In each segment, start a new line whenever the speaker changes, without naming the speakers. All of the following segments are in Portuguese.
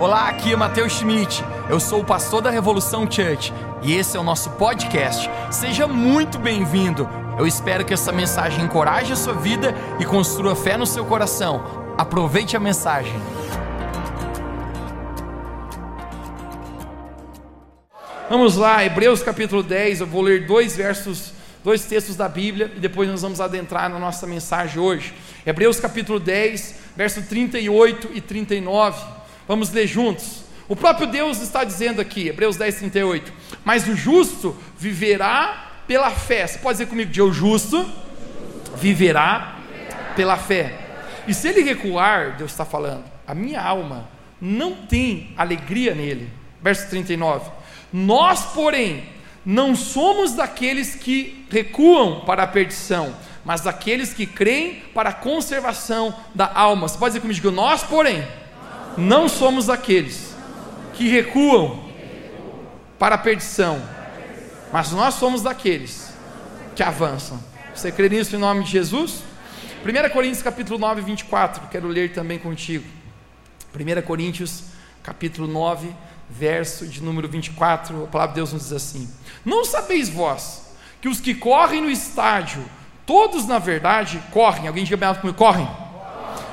Olá, aqui é Matheus Schmidt. Eu sou o pastor da Revolução Church e esse é o nosso podcast. Seja muito bem-vindo. Eu espero que essa mensagem encoraje a sua vida e construa fé no seu coração. Aproveite a mensagem.
Vamos lá, Hebreus capítulo 10. Eu vou ler dois versos, dois textos da Bíblia e depois nós vamos adentrar na nossa mensagem hoje. Hebreus capítulo 10, verso 38 e 39. Vamos ler juntos. O próprio Deus está dizendo aqui, Hebreus 10, 38. Mas o justo viverá pela fé. Você pode dizer comigo, de o justo viverá pela fé. E se ele recuar, Deus está falando, a minha alma não tem alegria nele. Verso 39. Nós, porém, não somos daqueles que recuam para a perdição, mas daqueles que creem para a conservação da alma. Você pode dizer comigo, nós, porém, não somos aqueles que recuam para a perdição, mas nós somos daqueles que avançam. Você crê nisso em nome de Jesus? 1 Coríntios capítulo 9, 24, quero ler também contigo. 1 Coríntios capítulo 9, verso de número 24, a palavra de Deus nos diz assim: Não sabeis vós que os que correm no estádio, todos na verdade correm, alguém diga bem comigo, correm,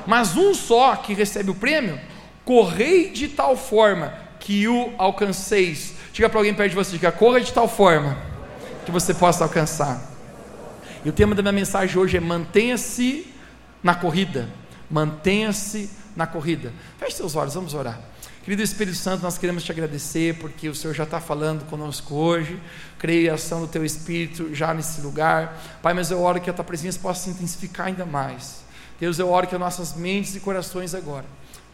mas um só que recebe o prêmio, correi de tal forma que o alcanceis. Diga para alguém perto de você, diga, corra de tal forma que você possa alcançar. E o tema da minha mensagem hoje é mantenha-se na corrida. Mantenha-se na corrida. Feche seus olhos, vamos orar. Querido Espírito Santo, nós queremos te agradecer porque o Senhor já está falando conosco hoje. Creio a ação do teu Espírito já nesse lugar. Pai, mas eu oro que a tua presença possa se intensificar ainda mais. Deus, eu oro que as nossas mentes e corações agora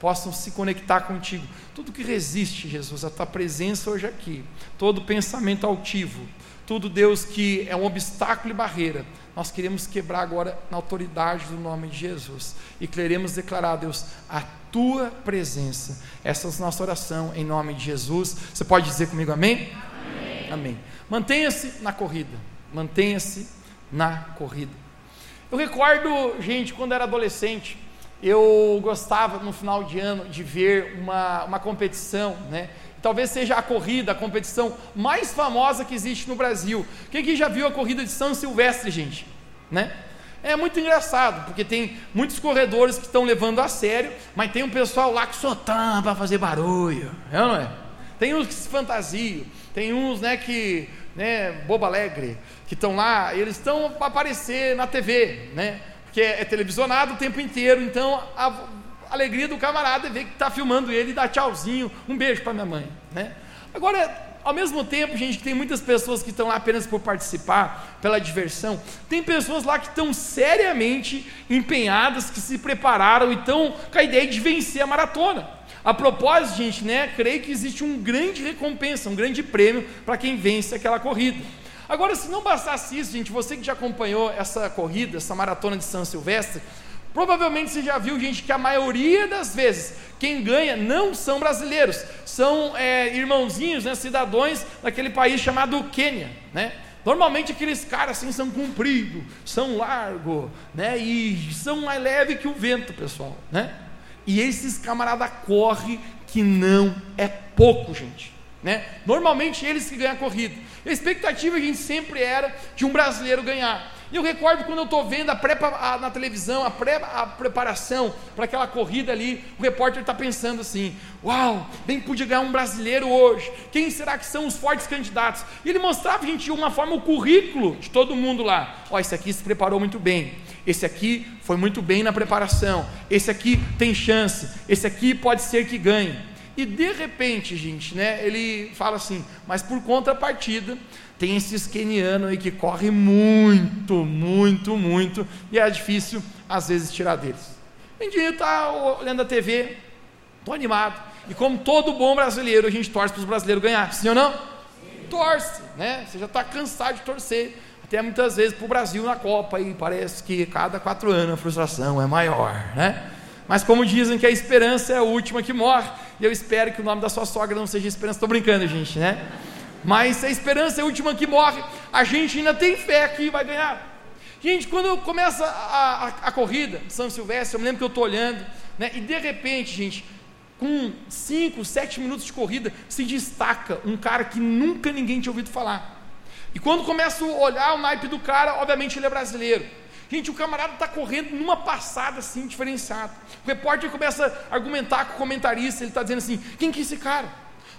possam se conectar contigo. Tudo que resiste, Jesus, a tua presença hoje aqui, todo pensamento altivo, tudo, Deus, que é um obstáculo e barreira, nós queremos quebrar agora na autoridade do nome de Jesus e queremos declarar, Deus, a tua presença. Essa é a nossa oração em nome de Jesus. Você pode dizer comigo amém? Amém. amém. Mantenha-se na corrida. Mantenha-se na corrida. Eu recordo, gente, quando era adolescente, eu gostava no final de ano de ver uma, uma competição, né? Talvez seja a corrida, a competição mais famosa que existe no Brasil. Quem aqui já viu a corrida de São Silvestre, gente? Né? É muito engraçado, porque tem muitos corredores que estão levando a sério, mas tem um pessoal lá que só para fazer barulho, é ou não é? Tem uns que se fantasiam, tem uns né, que, né, boba alegre, que estão lá, eles estão para aparecer na TV, né? Que é, televisionado o tempo inteiro, então a alegria do camarada é ver que está filmando ele e dá tchauzinho, um beijo para minha mãe, né? Agora, ao mesmo tempo, gente, tem muitas pessoas que estão lá apenas por participar, pela diversão, tem pessoas lá que estão seriamente empenhadas, que se prepararam e estão com a ideia de vencer a maratona. A propósito, gente, né, creio que existe um grande recompensa, um grande prêmio para quem vence aquela corrida. Agora, se não bastasse isso, gente, você que já acompanhou essa corrida, essa maratona de São Silvestre, provavelmente você já viu, gente, que a maioria das vezes quem ganha não são brasileiros, são é, irmãozinhos, né, cidadãos daquele país chamado Quênia, né? Normalmente aqueles caras assim são compridos, são largos, né? E são mais leves que o vento, pessoal, né? E esses camaradas correm que não é pouco, gente. Né? Normalmente eles que ganham a corrida. A expectativa a gente sempre era de um brasileiro ganhar. E eu recordo quando eu estou vendo a pré, a, na televisão a, pré, a preparação para aquela corrida ali, o repórter está pensando assim: Uau, bem podia ganhar um brasileiro hoje. Quem será que são os fortes candidatos? E ele mostrava, gente, de uma forma o currículo de todo mundo lá. Ó, esse aqui se preparou muito bem. Esse aqui foi muito bem na preparação. Esse aqui tem chance. Esse aqui pode ser que ganhe. E de repente, gente, né, ele fala assim, mas por contrapartida, tem esses quenianos aí que correm muito, muito, muito, e é difícil às vezes tirar deles. Um dia está olhando a TV, estou animado, e como todo bom brasileiro, a gente torce para os brasileiros ganhar, sim ou não? Sim. Torce, né? Você já está cansado de torcer, até muitas vezes para o Brasil na Copa, e parece que cada quatro anos a frustração é maior, né? Mas como dizem que a esperança é a última que morre, e eu espero que o nome da sua sogra não seja esperança, estou brincando, gente, né? Mas a esperança é a última que morre, a gente ainda tem fé que vai ganhar. Gente, quando começa a, a, a corrida, São Silvestre, eu me lembro que eu estou olhando, né? E de repente, gente, com 5, 7 minutos de corrida, se destaca um cara que nunca ninguém tinha ouvido falar. E quando começa a olhar o naipe do cara, obviamente ele é brasileiro. Gente, o camarada está correndo numa passada assim, diferenciada. O repórter começa a argumentar com o comentarista, ele está dizendo assim: quem que é esse cara?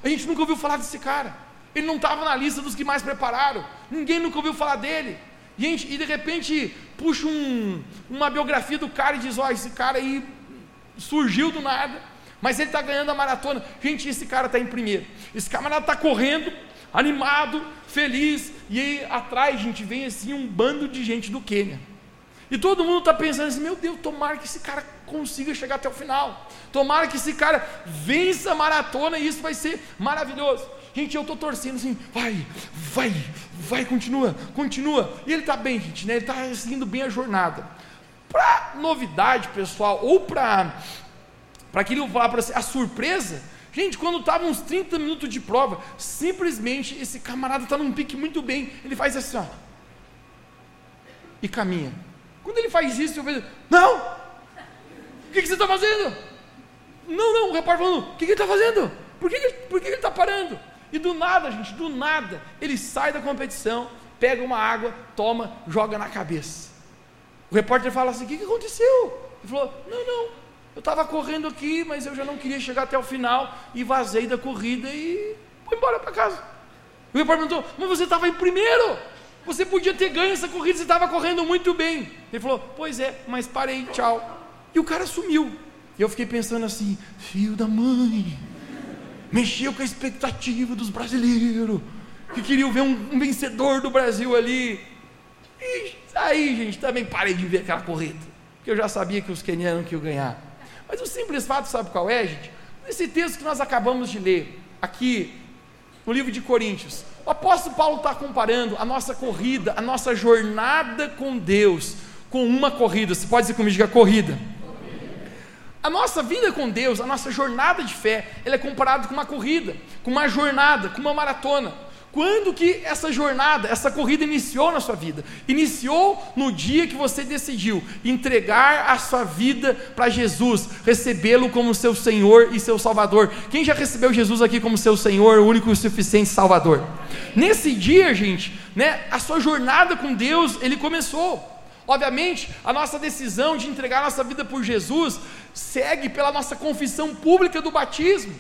A gente nunca ouviu falar desse cara. Ele não estava na lista dos que mais prepararam. Ninguém nunca ouviu falar dele. Gente, e de repente puxa um, uma biografia do cara e diz: Ó, oh, esse cara aí surgiu do nada, mas ele está ganhando a maratona. Gente, esse cara está em primeiro. Esse camarada está correndo, animado, feliz, e aí atrás, gente, vem assim um bando de gente do Quênia. E todo mundo está pensando assim: meu Deus, tomara que esse cara consiga chegar até o final. Tomara que esse cara vença a maratona e isso vai ser maravilhoso. Gente, eu estou torcendo assim, vai, vai, vai, continua, continua. E ele está bem, gente, né? Ele está seguindo bem a jornada. Para novidade, pessoal, ou para para aquilo falar para a surpresa, gente, quando estava uns 30 minutos de prova, simplesmente esse camarada está num pique muito bem. Ele faz assim, ó. E caminha. Quando ele faz isso, eu vejo, não! O que, que você está fazendo? Não, não, o repórter falando, o que, que ele está fazendo? Por que, que, por que, que ele está parando? E do nada, gente, do nada, ele sai da competição, pega uma água, toma, joga na cabeça. O repórter fala assim: o que, que aconteceu? Ele falou: não, não, eu estava correndo aqui, mas eu já não queria chegar até o final e vazei da corrida e fui embora para casa. O repórter perguntou: mas você estava em primeiro? Você podia ter ganho essa corrida, você estava correndo muito bem. Ele falou: Pois é, mas parei, tchau. E o cara sumiu. E eu fiquei pensando assim: Filho da mãe, mexeu com a expectativa dos brasileiros, que queriam ver um, um vencedor do Brasil ali. E aí, gente, também parei de ver aquela corrida, porque eu já sabia que os quenianos iam ganhar. Mas o simples fato, sabe qual é, gente? Nesse texto que nós acabamos de ler, aqui no livro de Coríntios, o apóstolo Paulo está comparando a nossa corrida, a nossa jornada com Deus, com uma corrida. Você pode dizer comigo, diga corrida. A nossa vida com Deus, a nossa jornada de fé, ela é comparada com uma corrida, com uma jornada, com uma maratona. Quando que essa jornada, essa corrida iniciou na sua vida? Iniciou no dia que você decidiu entregar a sua vida para Jesus, recebê-lo como seu Senhor e seu Salvador. Quem já recebeu Jesus aqui como seu Senhor, único e suficiente Salvador? Nesse dia, gente, né, a sua jornada com Deus, ele começou. Obviamente, a nossa decisão de entregar a nossa vida por Jesus segue pela nossa confissão pública do batismo.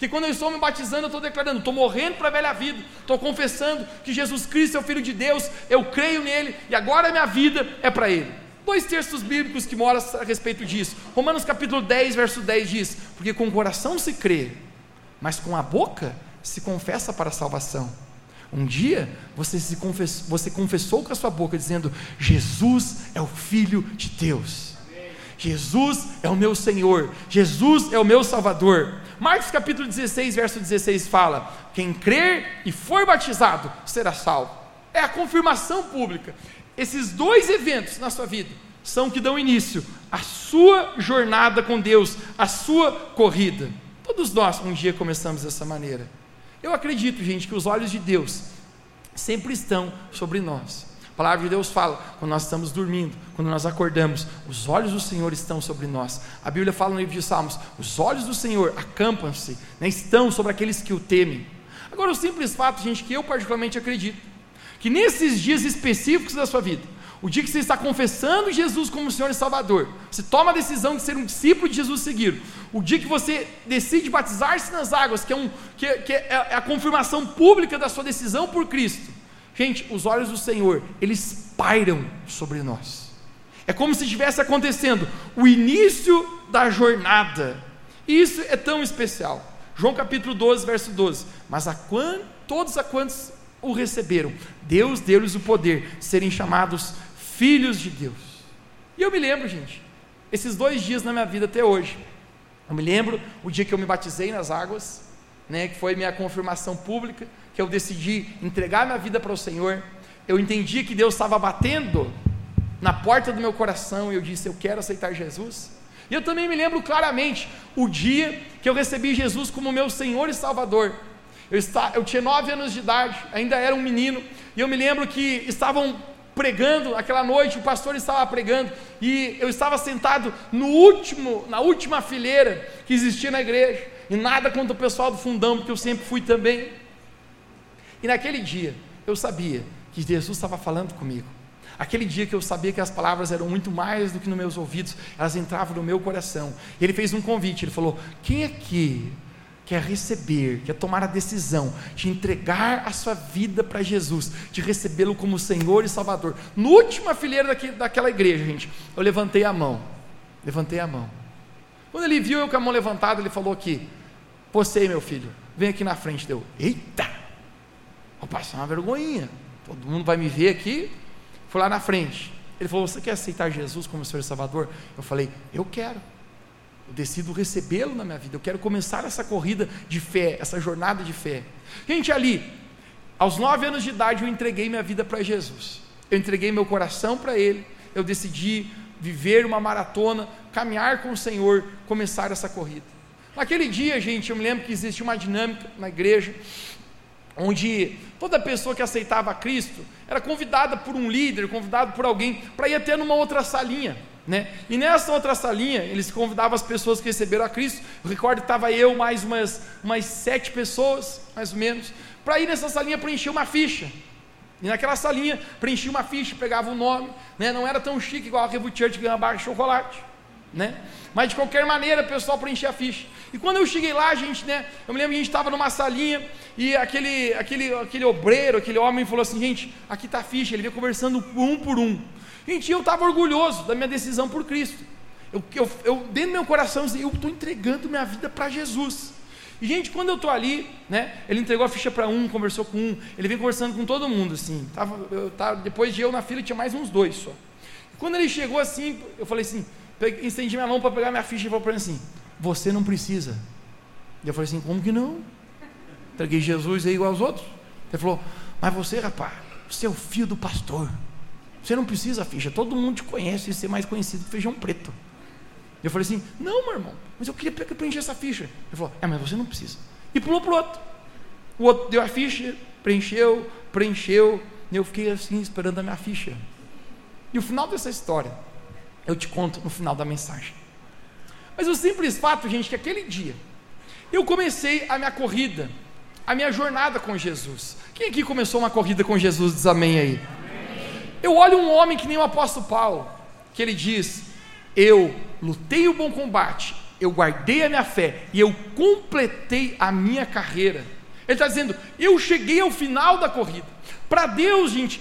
Que quando eu estou me batizando, eu estou declarando, estou morrendo para a velha vida, estou confessando que Jesus Cristo é o Filho de Deus, eu creio nele e agora a minha vida é para Ele. Dois textos bíblicos que moram a respeito disso. Romanos capítulo 10, verso 10 diz: Porque com o coração se crê, mas com a boca se confessa para a salvação. Um dia você, se confessou, você confessou com a sua boca, dizendo: Jesus é o Filho de Deus. Jesus é o meu Senhor, Jesus é o meu Salvador. Marcos capítulo 16, verso 16 fala: Quem crer e for batizado será salvo. É a confirmação pública. Esses dois eventos na sua vida são que dão início à sua jornada com Deus, à sua corrida. Todos nós um dia começamos dessa maneira. Eu acredito, gente, que os olhos de Deus sempre estão sobre nós. Palavra de Deus fala, quando nós estamos dormindo, quando nós acordamos, os olhos do Senhor estão sobre nós. A Bíblia fala no livro de Salmos: os olhos do Senhor acampam-se, né, estão sobre aqueles que o temem. Agora, o simples fato, gente, que eu particularmente acredito, que nesses dias específicos da sua vida, o dia que você está confessando Jesus como Senhor e Salvador, você toma a decisão de ser um discípulo de Jesus seguir. O dia que você decide batizar-se nas águas, que, é, um, que, que é a confirmação pública da sua decisão por Cristo, Gente, os olhos do Senhor, eles pairam sobre nós. É como se estivesse acontecendo o início da jornada. Isso é tão especial. João capítulo 12, verso 12. Mas a quant, todos a quantos o receberam, Deus deu-lhes o poder de serem chamados filhos de Deus. E eu me lembro, gente, esses dois dias na minha vida até hoje. Eu me lembro o dia que eu me batizei nas águas, né, que foi minha confirmação pública que eu decidi entregar minha vida para o Senhor, eu entendi que Deus estava batendo na porta do meu coração e eu disse: Eu quero aceitar Jesus. E eu também me lembro claramente o dia que eu recebi Jesus como meu Senhor e Salvador. Eu, está, eu tinha nove anos de idade, ainda era um menino, e eu me lembro que estavam pregando, aquela noite o pastor estava pregando e eu estava sentado no último, na última fileira que existia na igreja. E nada contra o pessoal do fundão, porque eu sempre fui também. E naquele dia eu sabia que Jesus estava falando comigo. Aquele dia que eu sabia que as palavras eram muito mais do que nos meus ouvidos, elas entravam no meu coração. Ele fez um convite, ele falou: "Quem aqui quer receber, quer tomar a decisão de entregar a sua vida para Jesus, de recebê-lo como Senhor e Salvador. No última fileira daquela igreja, gente, eu levantei a mão. Levantei a mão. Quando ele viu eu com a mão levantada, ele falou aqui: Você, meu filho, vem aqui na frente. Deu, eita, vou passar uma vergonhinha. Todo mundo vai me ver aqui. Fui lá na frente. Ele falou: Você quer aceitar Jesus como Senhor e Salvador? Eu falei: Eu quero. Eu decido recebê-lo na minha vida. Eu quero começar essa corrida de fé, essa jornada de fé. Gente, ali, aos nove anos de idade, eu entreguei minha vida para Jesus. Eu entreguei meu coração para Ele. Eu decidi viver uma maratona, caminhar com o Senhor, começar essa corrida. Naquele dia, gente, eu me lembro que existia uma dinâmica na igreja, onde toda pessoa que aceitava Cristo era convidada por um líder, convidada por alguém, para ir até numa outra salinha. Né? E nessa outra salinha, eles convidavam as pessoas que receberam a Cristo. Eu recordo que estava eu, mais umas, umas sete pessoas, mais ou menos, para ir nessa salinha preencher uma ficha. E naquela salinha, preenchia uma ficha, pegava o um nome, né? não era tão chique igual a Revo Church ganhar barra de chocolate. Né? Mas de qualquer maneira, pessoal preenchia a ficha. E quando eu cheguei lá, gente, né? Eu me lembro que a gente estava numa salinha e aquele, aquele, aquele obreiro, aquele homem falou assim: gente, aqui está a ficha. Ele veio conversando um por um. Gente, eu estava orgulhoso da minha decisão por Cristo. Eu, eu, eu dentro do meu coração, eu estou entregando minha vida para Jesus. E, gente, quando eu estou ali, né, ele entregou a ficha para um, conversou com um, ele vem conversando com todo mundo, assim. Tava, eu, tava, depois de eu na fila, tinha mais uns dois só. E quando ele chegou assim, eu falei assim, peguei, estendi minha mão para pegar minha ficha e falou para ele assim: Você não precisa. E eu falei assim: Como que não? Entreguei Jesus aí igual aos outros. Ele falou: Mas você, rapaz, você é o filho do pastor. Você não precisa ficha, todo mundo te conhece e ser mais conhecido que feijão preto. Eu falei assim: Não, meu irmão, mas eu queria preencher essa ficha. Ele falou: É, mas você não precisa. E pulou para o outro. O outro deu a ficha, preencheu, preencheu. E eu fiquei assim, esperando a minha ficha. E o final dessa história, eu te conto no final da mensagem. Mas o simples fato, gente, que aquele dia, eu comecei a minha corrida, a minha jornada com Jesus. Quem aqui começou uma corrida com Jesus? Diz amém aí. Eu olho um homem que nem o apóstolo Paulo, que ele diz: Eu lutei o bom combate, eu guardei a minha fé e eu completei a minha carreira. Ele está dizendo: Eu cheguei ao final da corrida. Para Deus, gente,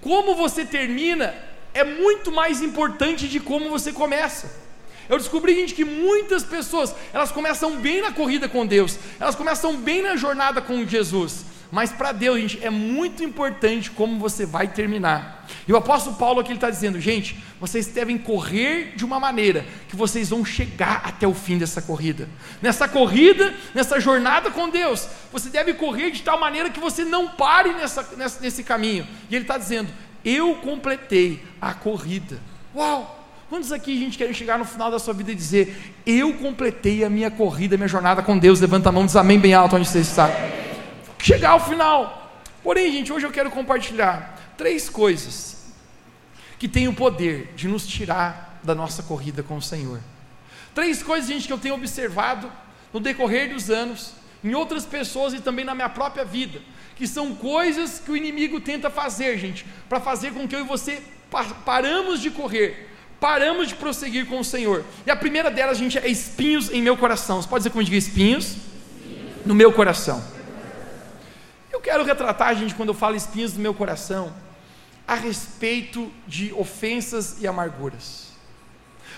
como você termina é muito mais importante de como você começa. Eu descobri, gente, que muitas pessoas, elas começam bem na corrida com Deus, elas começam bem na jornada com Jesus, mas para Deus, gente, é muito importante como você vai terminar. E o apóstolo Paulo aqui está dizendo, gente, vocês devem correr de uma maneira que vocês vão chegar até o fim dessa corrida. Nessa corrida, nessa jornada com Deus, você deve correr de tal maneira que você não pare nessa, nessa nesse caminho. E ele está dizendo, eu completei a corrida. Uau! Quantos aqui, gente, querem chegar no final da sua vida e dizer: Eu completei a minha corrida, a minha jornada com Deus? Levanta a mão, diz amém bem alto onde você está chegar ao final. Porém, gente, hoje eu quero compartilhar três coisas que têm o poder de nos tirar da nossa corrida com o Senhor. Três coisas, gente, que eu tenho observado no decorrer dos anos, em outras pessoas e também na minha própria vida, que são coisas que o inimigo tenta fazer, gente, para fazer com que eu e você paramos de correr, paramos de prosseguir com o Senhor. E a primeira delas, gente, é espinhos em meu coração. Você pode dizer digo espinhos? No meu coração. Eu quero retratar, gente, quando eu falo espinhos do meu coração, a respeito de ofensas e amarguras.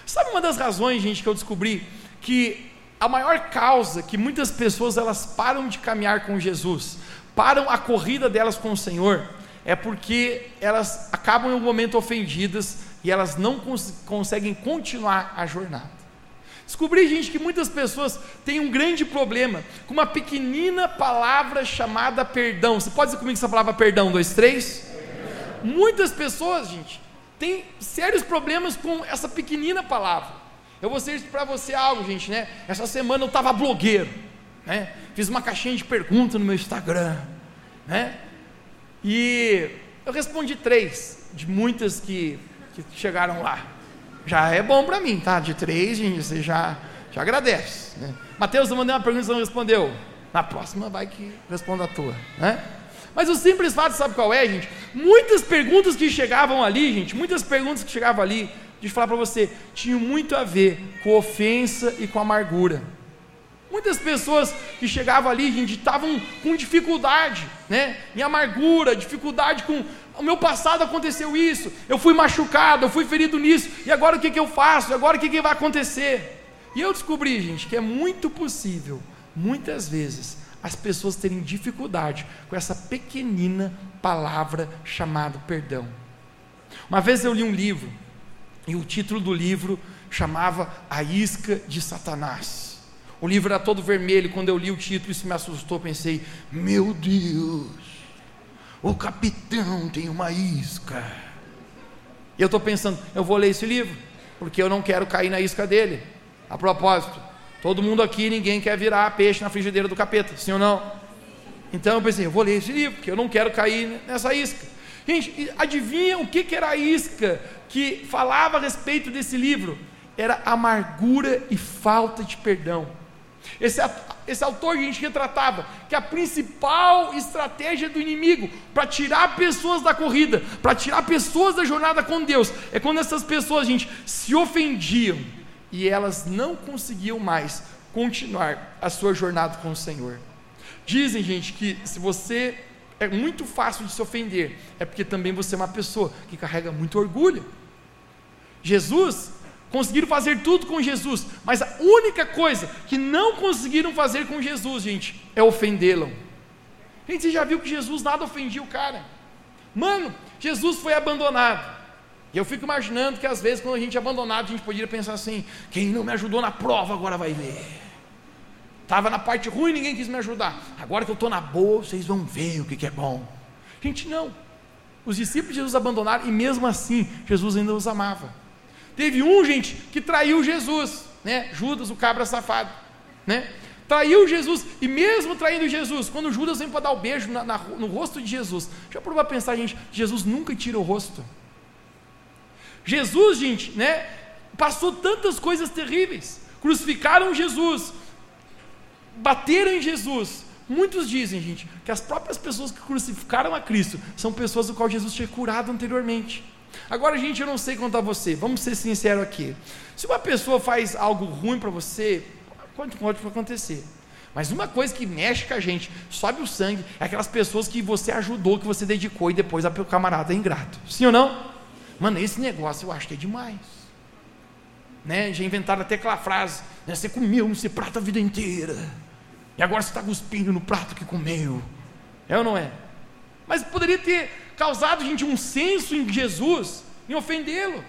Sabe uma das razões, gente, que eu descobri que a maior causa que muitas pessoas elas param de caminhar com Jesus, param a corrida delas com o Senhor, é porque elas acabam em um momento ofendidas e elas não cons conseguem continuar a jornada. Descobri, gente, que muitas pessoas têm um grande problema com uma pequenina palavra chamada perdão. Você pode dizer comigo essa palavra perdão? Dois, três? Muitas pessoas, gente, têm sérios problemas com essa pequenina palavra. Eu vou dizer para você algo, gente, né? Essa semana eu estava blogueiro, né? Fiz uma caixinha de perguntas no meu Instagram, né? E eu respondi três de muitas que, que chegaram lá. Já é bom para mim, tá? De três, gente, você já, já agradece. Né? Mateus, eu mandei uma pergunta e não respondeu. Na próxima vai que responda a tua, né? Mas o simples fato, sabe qual é, gente? Muitas perguntas que chegavam ali, gente, muitas perguntas que chegavam ali, deixa eu falar para você, tinham muito a ver com ofensa e com amargura. Muitas pessoas que chegavam ali, gente, estavam com dificuldade, né? Em amargura, dificuldade com o meu passado aconteceu isso, eu fui machucado, eu fui ferido nisso, e agora o que, que eu faço? Agora o que, que vai acontecer? E eu descobri, gente, que é muito possível, muitas vezes, as pessoas terem dificuldade com essa pequenina palavra chamada perdão. Uma vez eu li um livro, e o título do livro chamava A Isca de Satanás. O livro era todo vermelho, quando eu li o título, isso me assustou, pensei, meu Deus, o capitão tem uma isca. E eu estou pensando, eu vou ler esse livro, porque eu não quero cair na isca dele. A propósito, todo mundo aqui, ninguém quer virar peixe na frigideira do capeta, sim ou não? Então eu pensei, eu vou ler esse livro, porque eu não quero cair nessa isca. Gente, adivinha o que, que era a isca que falava a respeito desse livro? Era amargura e falta de perdão. Esse, esse autor, gente, retratava que a principal estratégia do inimigo para tirar pessoas da corrida, para tirar pessoas da jornada com Deus, é quando essas pessoas, gente, se ofendiam e elas não conseguiam mais continuar a sua jornada com o Senhor. Dizem, gente, que se você é muito fácil de se ofender, é porque também você é uma pessoa que carrega muito orgulho. Jesus, conseguiram fazer tudo com Jesus, mas a única coisa que não conseguiram fazer com Jesus, gente, é ofendê-lo. Gente, você já viu que Jesus nada ofendia o cara? Mano, Jesus foi abandonado. E eu fico imaginando que às vezes, quando a gente é abandonado, a gente poderia pensar assim: quem não me ajudou na prova agora vai ver. Estava na parte ruim, ninguém quis me ajudar. Agora que eu estou na boa, vocês vão ver o que, que é bom. Gente, não. Os discípulos de Jesus abandonaram e mesmo assim Jesus ainda os amava. Teve um, gente, que traiu Jesus, né? Judas, o cabra safado, né? Traiu Jesus, e mesmo traindo Jesus, quando Judas vem para dar o beijo na, na, no rosto de Jesus, já provou a pensar, gente, Jesus nunca tira o rosto. Jesus, gente, né, passou tantas coisas terríveis. Crucificaram Jesus, bateram em Jesus. Muitos dizem, gente, que as próprias pessoas que crucificaram a Cristo são pessoas do qual Jesus tinha curado anteriormente. Agora, gente, eu não sei contar você, vamos ser sinceros aqui. Se uma pessoa faz algo ruim para você, pode, pode acontecer. Mas uma coisa que mexe com a gente, sobe o sangue, é aquelas pessoas que você ajudou, que você dedicou e depois o camarada é ingrato. Sim ou não? Mano, esse negócio eu acho que é demais. Né? Já inventaram até aquela frase: né? você comeu nesse prato a vida inteira, e agora você está cuspindo no prato que comeu. É ou não é? Mas poderia ter causado, gente, um senso em Jesus, em ofendê-lo.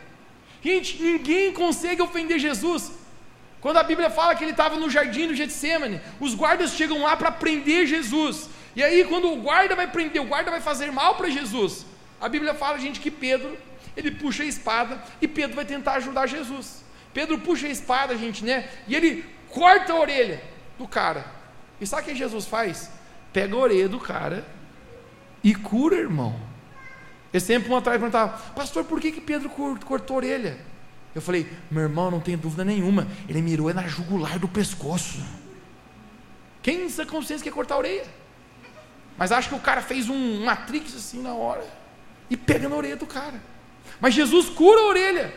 Gente, ninguém consegue ofender Jesus. Quando a Bíblia fala que ele estava no jardim do Getsemane, os guardas chegam lá para prender Jesus. E aí, quando o guarda vai prender, o guarda vai fazer mal para Jesus. A Bíblia fala, gente, que Pedro ele puxa a espada e Pedro vai tentar ajudar Jesus. Pedro puxa a espada, gente, né? E ele corta a orelha do cara. E sabe o que Jesus faz? Pega a orelha do cara e cura, irmão. Esse tempo um atrás perguntava, pastor, por que, que Pedro cortou a orelha? Eu falei, meu irmão, não tem dúvida nenhuma, ele mirou na jugular do pescoço. Quem em consciência quer cortar a orelha? Mas acho que o cara fez um matrix assim na hora e pega na orelha do cara. Mas Jesus cura a orelha.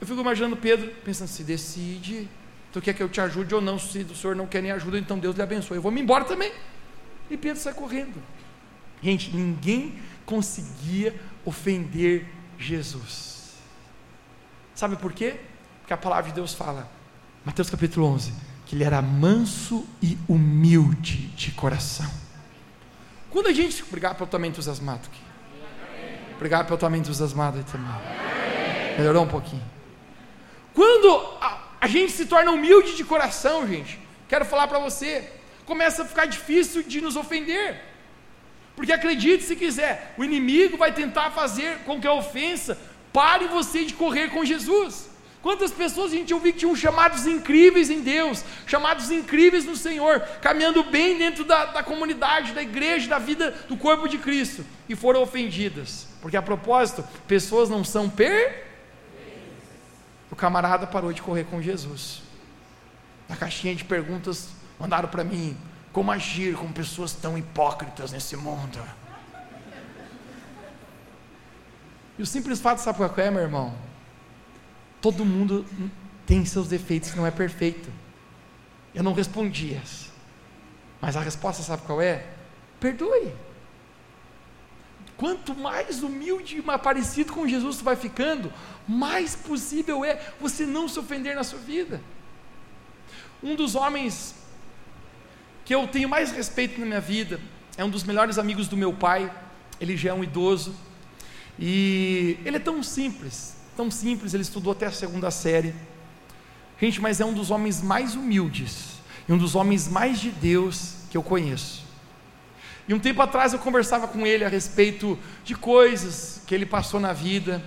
Eu fico imaginando Pedro pensando: se decide, tu quer que eu te ajude ou não? Se o senhor não quer nem ajuda, então Deus lhe abençoe. Eu vou me embora também. E Pedro sai correndo. Gente, ninguém conseguia ofender Jesus. Sabe por quê? Porque a palavra de Deus fala, Mateus capítulo 11, que ele era manso e humilde de coração. Quando a gente. Obrigado pelo também entusiasmado aqui. Obrigado pelo tua entusiasmado aí também. Melhorou um pouquinho. Quando a, a gente se torna humilde de coração, gente, quero falar para você, começa a ficar difícil de nos ofender. Porque acredite se quiser, o inimigo vai tentar fazer com que a ofensa pare você de correr com Jesus. Quantas pessoas a gente ouviu que tinham chamados incríveis em Deus, chamados incríveis no Senhor, caminhando bem dentro da, da comunidade, da igreja, da vida do corpo de Cristo, e foram ofendidas, porque a propósito, pessoas não são per. O camarada parou de correr com Jesus. Na caixinha de perguntas, mandaram para mim: como agir com pessoas tão hipócritas nesse mundo? E o simples fato, sabe qual é, meu irmão? Todo mundo tem seus defeitos, não é perfeito. Eu não respondi essa. Mas a resposta, sabe qual é? Perdoe. Quanto mais humilde e mais parecido com Jesus você vai ficando, mais possível é você não se ofender na sua vida. Um dos homens que eu tenho mais respeito na minha vida é um dos melhores amigos do meu pai. Ele já é um idoso e ele é tão simples, tão simples, ele estudou até a segunda série. Gente, mas é um dos homens mais humildes e um dos homens mais de Deus que eu conheço. E um tempo atrás eu conversava com ele a respeito de coisas que ele passou na vida.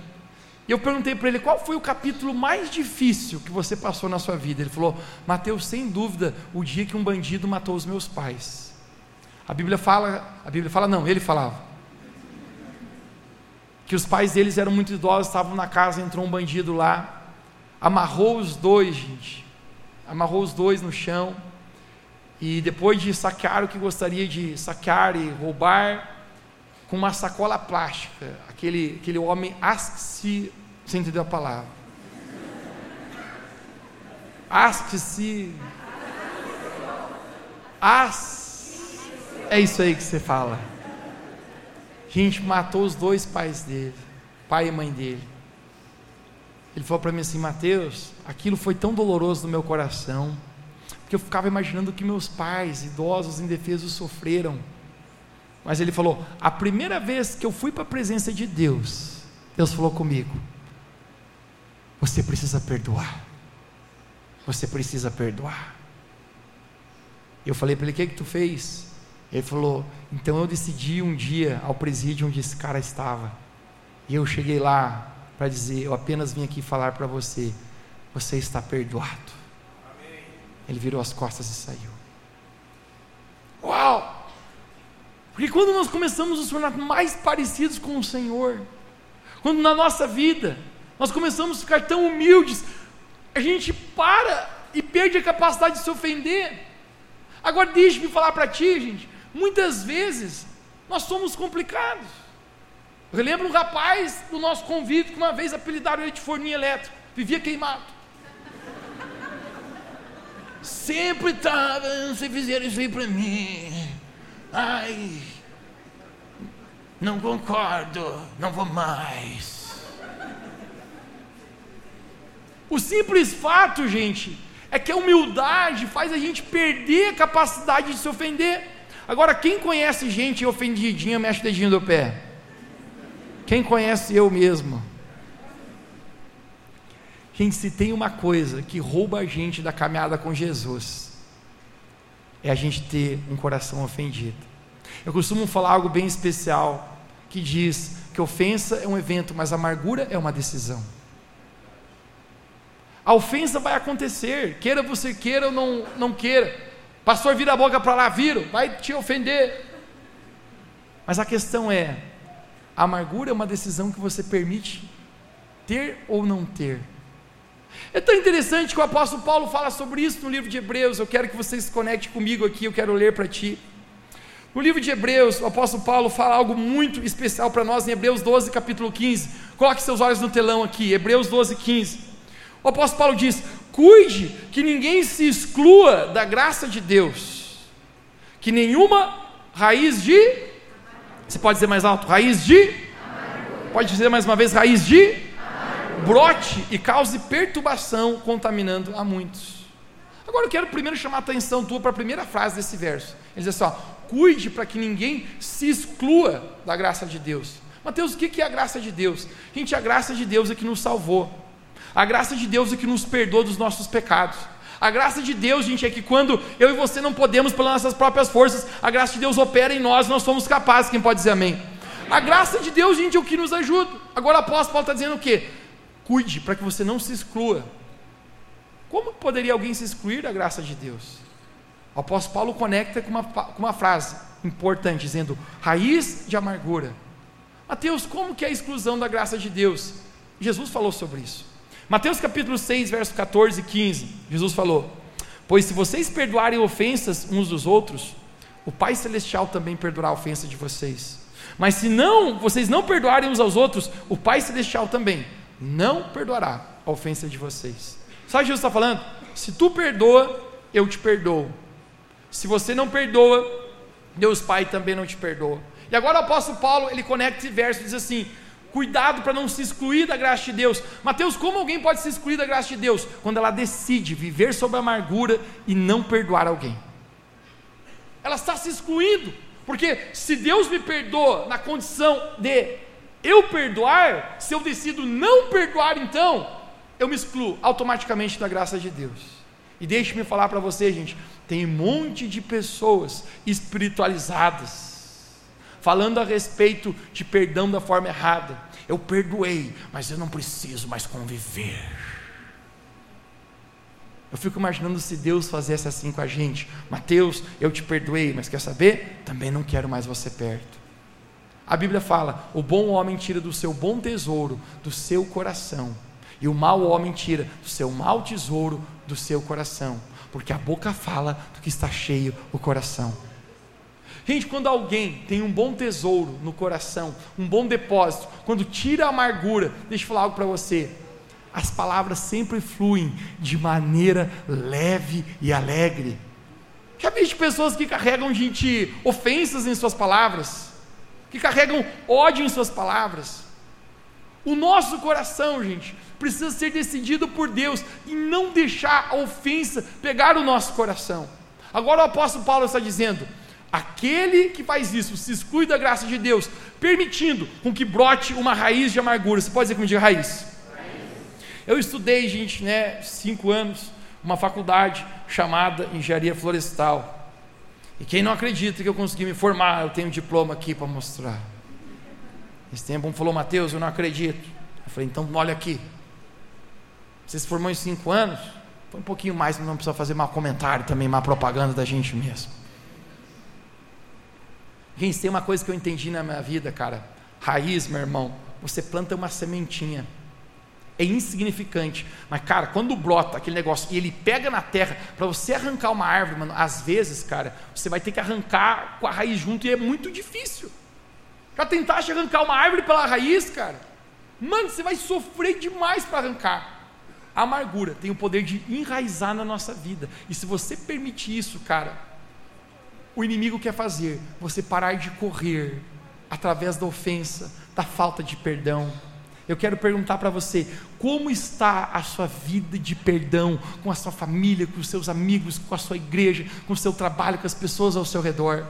E eu perguntei para ele qual foi o capítulo mais difícil que você passou na sua vida. Ele falou: Mateus, sem dúvida, o dia que um bandido matou os meus pais. A Bíblia fala, a Bíblia fala, não, ele falava que os pais deles eram muito idosos, estavam na casa, entrou um bandido lá, amarrou os dois, gente, amarrou os dois no chão, e depois de saquear o que gostaria de saquear e roubar, com uma sacola plástica, aquele, aquele homem asque-se, você entendeu a palavra? Asque-se, as, é isso aí que você fala gente matou os dois pais dele, pai e mãe dele. Ele falou para mim assim: Mateus, aquilo foi tão doloroso no meu coração, porque eu ficava imaginando o que meus pais, idosos, indefesos, sofreram. Mas ele falou: a primeira vez que eu fui para a presença de Deus, Deus falou comigo: você precisa perdoar. Você precisa perdoar. Eu falei para ele: o que, que tu fez? Ele falou: Então eu decidi um dia ao presídio onde esse cara estava. E eu cheguei lá para dizer: Eu apenas vim aqui falar para você, você está perdoado. Amém. Ele virou as costas e saiu. Uau! Porque quando nós começamos a nos tornar mais parecidos com o Senhor, quando na nossa vida nós começamos a ficar tão humildes, a gente para e perde a capacidade de se ofender. Agora deixe-me falar para ti, gente, Muitas vezes nós somos complicados. Eu lembro um rapaz do nosso convívio que uma vez apelidaram ele de forninha elétrica, vivia queimado. Sempre estava, se fizeram isso aí para mim. Ai, não concordo, não vou mais. O simples fato, gente, é que a humildade faz a gente perder a capacidade de se ofender. Agora, quem conhece gente ofendidinha, mexe o dedinho do pé. Quem conhece eu mesmo? Gente, se tem uma coisa que rouba a gente da caminhada com Jesus, é a gente ter um coração ofendido. Eu costumo falar algo bem especial, que diz que ofensa é um evento, mas amargura é uma decisão. A ofensa vai acontecer, queira você queira ou não, não queira. Pastor, vira a boca para lá, viro, vai te ofender. Mas a questão é: a amargura é uma decisão que você permite ter ou não ter. É tão interessante que o apóstolo Paulo fala sobre isso no livro de Hebreus. Eu quero que você se conecte comigo aqui, eu quero ler para ti. No livro de Hebreus, o apóstolo Paulo fala algo muito especial para nós em Hebreus 12, capítulo 15. Coloque seus olhos no telão aqui, Hebreus 12, 15. O apóstolo Paulo diz: Cuide que ninguém se exclua da graça de Deus, que nenhuma raiz de. Você pode dizer mais alto? Raiz de. Pode dizer mais uma vez: raiz de. Brote e cause perturbação, contaminando a muitos. Agora eu quero primeiro chamar a atenção tua para a primeira frase desse verso. Ele diz assim: ó, cuide para que ninguém se exclua da graça de Deus. Mateus, o que é a graça de Deus? Gente, a graça de Deus é que nos salvou. A graça de Deus é que nos perdoa dos nossos pecados. A graça de Deus, gente, é que quando eu e você não podemos pelas nossas próprias forças, a graça de Deus opera em nós, nós somos capazes. Quem pode dizer amém? A graça de Deus, gente, é o que nos ajuda. Agora o apóstolo Paulo está dizendo o quê? Cuide para que você não se exclua. Como poderia alguém se excluir da graça de Deus? O apóstolo Paulo conecta com uma, com uma frase importante, dizendo: raiz de amargura. Mateus, como que é a exclusão da graça de Deus? Jesus falou sobre isso. Mateus capítulo 6, verso 14 e 15, Jesus falou: Pois se vocês perdoarem ofensas uns dos outros, o Pai Celestial também perdoará a ofensa de vocês. Mas se não, vocês não perdoarem uns aos outros, o Pai Celestial também não perdoará a ofensa de vocês. Sabe o que Jesus está falando? Se tu perdoa, eu te perdoo. Se você não perdoa, Deus Pai também não te perdoa. E agora o apóstolo Paulo, ele conecta esse verso e diz assim: cuidado para não se excluir da graça de Deus. Mateus, como alguém pode se excluir da graça de Deus? Quando ela decide viver sob a amargura e não perdoar alguém. Ela está se excluindo, porque se Deus me perdoa na condição de eu perdoar, se eu decido não perdoar, então, eu me excluo automaticamente da graça de Deus. E deixe-me falar para você, gente, tem um monte de pessoas espiritualizadas falando a respeito de perdão da forma errada. Eu perdoei, mas eu não preciso mais conviver. Eu fico imaginando se Deus fizesse assim com a gente: Mateus, eu te perdoei, mas quer saber? Também não quero mais você perto. A Bíblia fala: o bom homem tira do seu bom tesouro, do seu coração, e o mau homem tira do seu mau tesouro, do seu coração, porque a boca fala do que está cheio o coração. Gente, quando alguém tem um bom tesouro no coração, um bom depósito, quando tira a amargura, deixa eu falar algo para você. As palavras sempre fluem de maneira leve e alegre. Já visto pessoas que carregam, gente, ofensas em suas palavras, que carregam ódio em suas palavras. O nosso coração, gente, precisa ser decidido por Deus e não deixar a ofensa pegar o nosso coração. Agora o apóstolo Paulo está dizendo: Aquele que faz isso se exclui da graça de Deus, permitindo com que brote uma raiz de amargura. Você pode dizer comigo raiz? Eu estudei, gente, né, cinco anos, uma faculdade chamada Engenharia Florestal. E quem não acredita que eu consegui me formar, eu tenho um diploma aqui para mostrar. Esse tempo um falou, Mateus, eu não acredito. Eu falei, então olha aqui. Você se formou em cinco anos? Foi um pouquinho mais, não precisa fazer mal comentário também, má propaganda da gente mesmo. Gente, tem uma coisa que eu entendi na minha vida, cara. Raiz, meu irmão, você planta uma sementinha. É insignificante, mas cara, quando brota aquele negócio e ele pega na terra, para você arrancar uma árvore, mano, às vezes, cara, você vai ter que arrancar com a raiz junto e é muito difícil. Já tentaste arrancar uma árvore pela raiz, cara? Mano, você vai sofrer demais para arrancar. A amargura tem o poder de enraizar na nossa vida. E se você permitir isso, cara, o inimigo quer fazer você parar de correr através da ofensa, da falta de perdão. Eu quero perguntar para você: como está a sua vida de perdão com a sua família, com os seus amigos, com a sua igreja, com o seu trabalho, com as pessoas ao seu redor?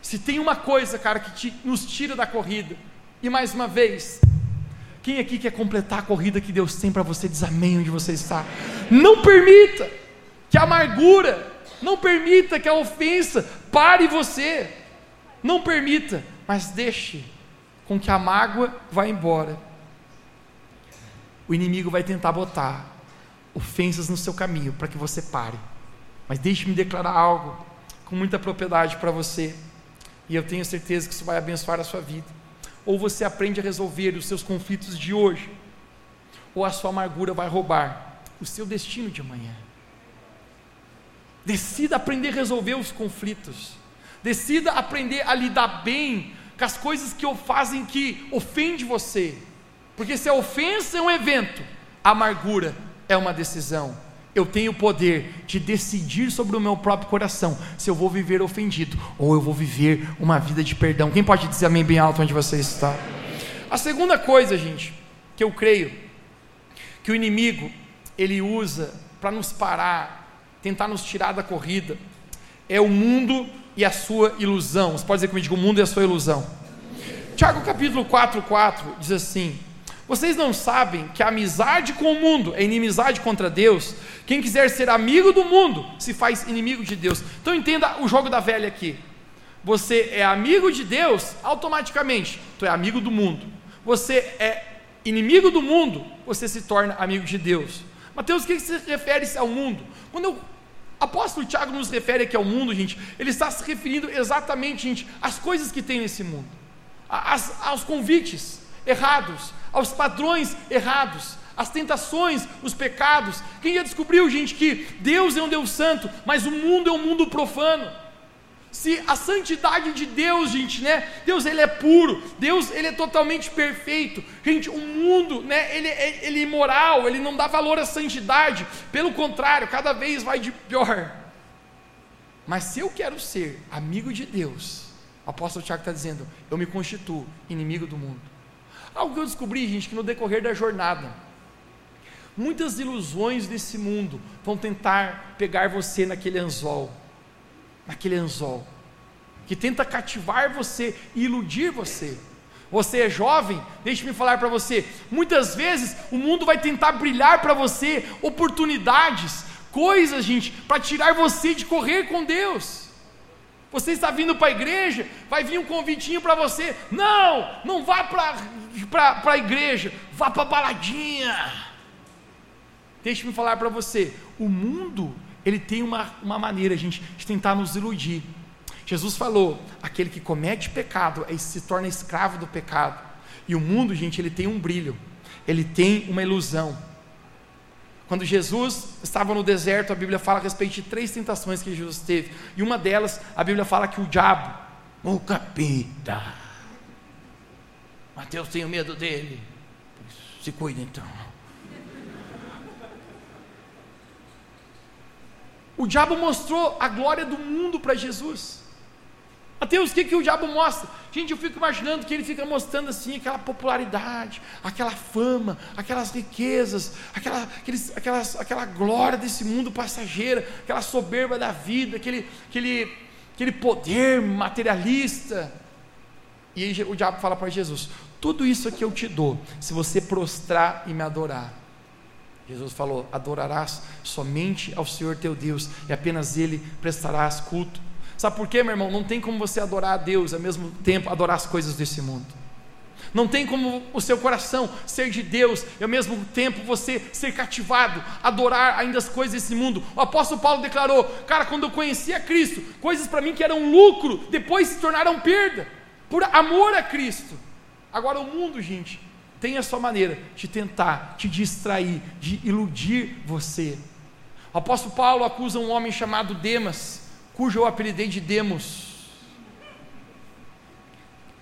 Se tem uma coisa, cara, que te, nos tira da corrida, e mais uma vez, quem aqui quer completar a corrida que Deus tem para você, diz amém onde você está. Não permita que a amargura, não permita que a ofensa pare você. Não permita, mas deixe com que a mágoa vá embora. O inimigo vai tentar botar ofensas no seu caminho para que você pare. Mas deixe-me declarar algo com muita propriedade para você. E eu tenho certeza que isso vai abençoar a sua vida. Ou você aprende a resolver os seus conflitos de hoje, ou a sua amargura vai roubar o seu destino de amanhã. Decida aprender a resolver os conflitos. Decida aprender a lidar bem com as coisas que fazem que ofende você. Porque se a ofensa é um evento, a amargura é uma decisão. Eu tenho o poder de decidir sobre o meu próprio coração se eu vou viver ofendido ou eu vou viver uma vida de perdão. Quem pode dizer amém bem alto onde você está? A segunda coisa, gente, que eu creio que o inimigo ele usa para nos parar tentar nos tirar da corrida, é o mundo e a sua ilusão. Você pode dizer comigo, o mundo e a sua ilusão. Tiago capítulo 4, 4 diz assim: Vocês não sabem que a amizade com o mundo é inimizade contra Deus? Quem quiser ser amigo do mundo se faz inimigo de Deus. Então entenda o jogo da velha aqui. Você é amigo de Deus, automaticamente, tu é amigo do mundo. Você é inimigo do mundo, você se torna amigo de Deus. Mateus, o que se refere ao mundo? Quando o apóstolo Tiago nos refere aqui ao mundo, gente, ele está se referindo exatamente, gente, às coisas que tem nesse mundo, às, aos convites errados, aos padrões errados, as tentações, os pecados. Quem já descobriu, gente, que Deus é um Deus santo, mas o mundo é um mundo profano? Se a santidade de Deus, gente, né? Deus ele é puro, Deus ele é totalmente perfeito. Gente, o mundo, né? Ele, é, ele é imoral, ele não dá valor à santidade. Pelo contrário, cada vez vai de pior. Mas se eu quero ser amigo de Deus, o apóstolo Tiago está dizendo, eu me constituo inimigo do mundo. Algo que eu descobri, gente, que no decorrer da jornada, muitas ilusões desse mundo vão tentar pegar você naquele anzol naquele anzol, que tenta cativar você e iludir você. Você é jovem, deixe-me falar para você. Muitas vezes o mundo vai tentar brilhar para você oportunidades, coisas, gente, para tirar você de correr com Deus. Você está vindo para a igreja, vai vir um convitinho para você. Não, não vá para a igreja, vá para a baladinha. Deixe-me falar para você: o mundo ele tem uma, uma maneira, gente, de tentar nos iludir. Jesus falou: aquele que comete pecado se torna escravo do pecado. E o mundo, gente, ele tem um brilho, ele tem uma ilusão. Quando Jesus estava no deserto, a Bíblia fala a respeito de três tentações que Jesus teve. E uma delas, a Bíblia fala que o diabo, o capeta, Mateus, tenho medo dele. Se cuida então. O diabo mostrou a glória do mundo para Jesus. Mateus, o que, que o diabo mostra? Gente, eu fico imaginando que ele fica mostrando assim aquela popularidade, aquela fama, aquelas riquezas, aquela, aqueles, aquelas, aquela glória desse mundo passageira, aquela soberba da vida, aquele, aquele, aquele poder materialista. E aí o diabo fala para Jesus: Tudo isso aqui eu te dou, se você prostrar e me adorar. Jesus falou: adorarás somente ao Senhor teu Deus, e apenas Ele prestarás culto. Sabe por quê, meu irmão? Não tem como você adorar a Deus ao mesmo tempo adorar as coisas desse mundo. Não tem como o seu coração ser de Deus e ao mesmo tempo você ser cativado, adorar ainda as coisas desse mundo. O apóstolo Paulo declarou: Cara, quando eu conheci a Cristo, coisas para mim que eram lucro, depois se tornaram perda, por amor a Cristo. Agora o mundo, gente, tem a sua maneira de tentar te distrair, de iludir você. O apóstolo Paulo acusa um homem chamado Demas, cujo eu apelidei de Demos,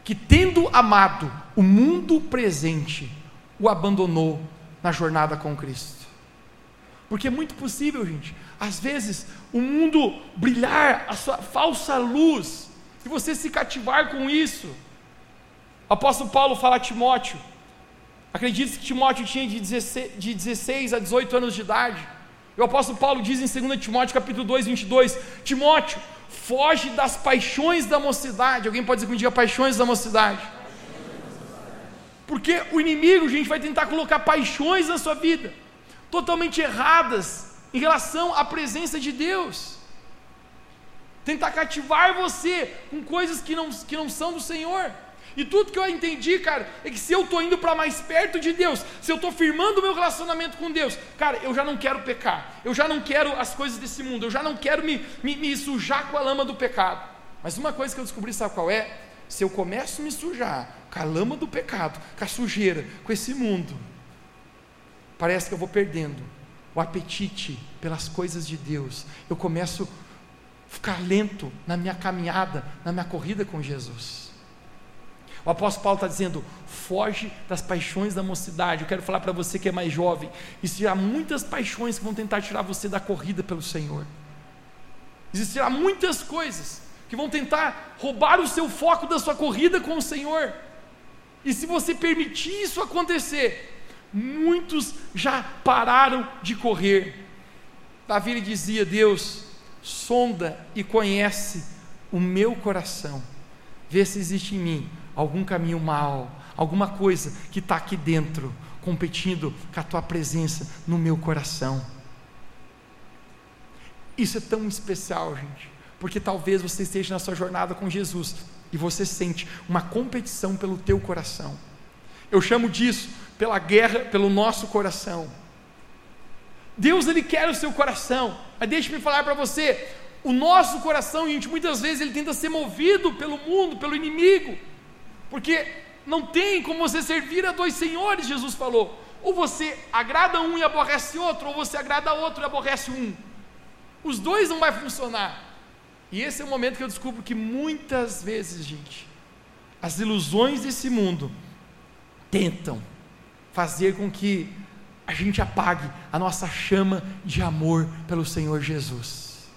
que tendo amado o mundo presente, o abandonou na jornada com Cristo. Porque é muito possível, gente, às vezes o mundo brilhar a sua falsa luz e você se cativar com isso. O apóstolo Paulo fala a Timóteo: Acredite que Timóteo tinha de 16, de 16 a 18 anos de idade. O apóstolo Paulo diz em 2 Timóteo capítulo 2, 22, Timóteo, foge das paixões da mocidade. Alguém pode dizer que me diga paixões da mocidade? Porque o inimigo, gente, vai tentar colocar paixões na sua vida, totalmente erradas em relação à presença de Deus. Tentar cativar você com coisas que não, que não são do Senhor. E tudo que eu entendi, cara, é que se eu estou indo para mais perto de Deus, se eu estou firmando o meu relacionamento com Deus, cara, eu já não quero pecar, eu já não quero as coisas desse mundo, eu já não quero me, me, me sujar com a lama do pecado. Mas uma coisa que eu descobri, sabe qual é? Se eu começo a me sujar com a lama do pecado, com a sujeira, com esse mundo, parece que eu vou perdendo o apetite pelas coisas de Deus. Eu começo a ficar lento na minha caminhada, na minha corrida com Jesus. O apóstolo Paulo está dizendo: foge das paixões da mocidade. Eu quero falar para você que é mais jovem: existirá muitas paixões que vão tentar tirar você da corrida pelo Senhor. Existirá muitas coisas que vão tentar roubar o seu foco da sua corrida com o Senhor. E se você permitir isso acontecer, muitos já pararam de correr. Davi dizia: Deus, sonda e conhece o meu coração, vê se existe em mim algum caminho mal, alguma coisa que está aqui dentro, competindo com a tua presença no meu coração. Isso é tão especial, gente, porque talvez você esteja na sua jornada com Jesus e você sente uma competição pelo teu coração. Eu chamo disso pela guerra pelo nosso coração. Deus ele quer o seu coração. Mas deixe-me falar para você, o nosso coração, gente, muitas vezes ele tenta ser movido pelo mundo, pelo inimigo. Porque não tem como você servir a dois senhores, Jesus falou. Ou você agrada um e aborrece outro, ou você agrada outro e aborrece um. Os dois não vai funcionar. E esse é o momento que eu descubro que muitas vezes, gente, as ilusões desse mundo tentam fazer com que a gente apague a nossa chama de amor pelo Senhor Jesus.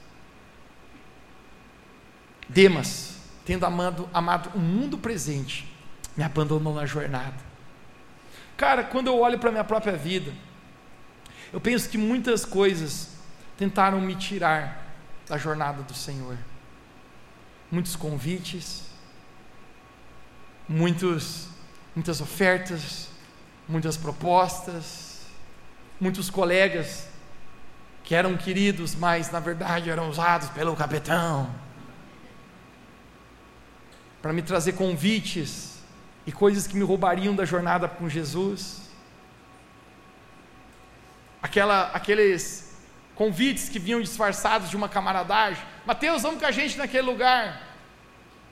Demas, tendo amado, amado o mundo presente, me abandonou na jornada. Cara, quando eu olho para a minha própria vida, eu penso que muitas coisas tentaram me tirar da jornada do Senhor. Muitos convites, muitos, muitas ofertas, muitas propostas, muitos colegas que eram queridos, mas na verdade eram usados pelo capitão para me trazer convites e coisas que me roubariam da jornada com Jesus. Aquela, aqueles convites que vinham disfarçados de uma camaradagem. Mateus, vamos com a gente naquele lugar.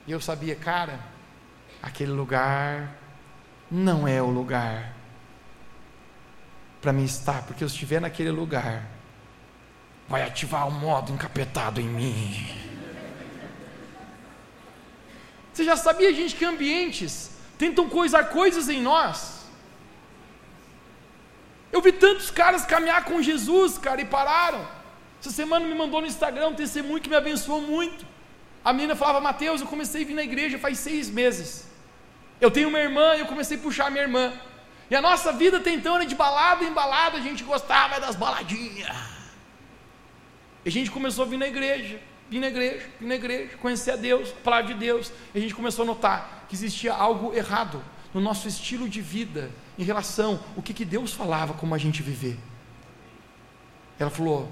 E eu sabia, cara, aquele lugar não é o lugar para mim estar, porque eu estiver naquele lugar, vai ativar o um modo encapetado em mim. Você já sabia, gente, que ambientes tentam coisar coisas em nós eu vi tantos caras caminhar com Jesus, cara, e pararam. Essa semana me mandou no Instagram um testemunho que me abençoou muito. A menina falava, Mateus, eu comecei a vir na igreja faz seis meses. Eu tenho uma irmã e eu comecei a puxar minha irmã. E a nossa vida tentando era de balada em balada, a gente gostava das baladinhas. E a gente começou a vir na igreja, vir na igreja, vir na igreja, conhecer a Deus, a palavra de Deus. E a gente começou a notar que existia algo errado no nosso estilo de vida em relação ao que, que Deus falava como a gente viver. Ela falou: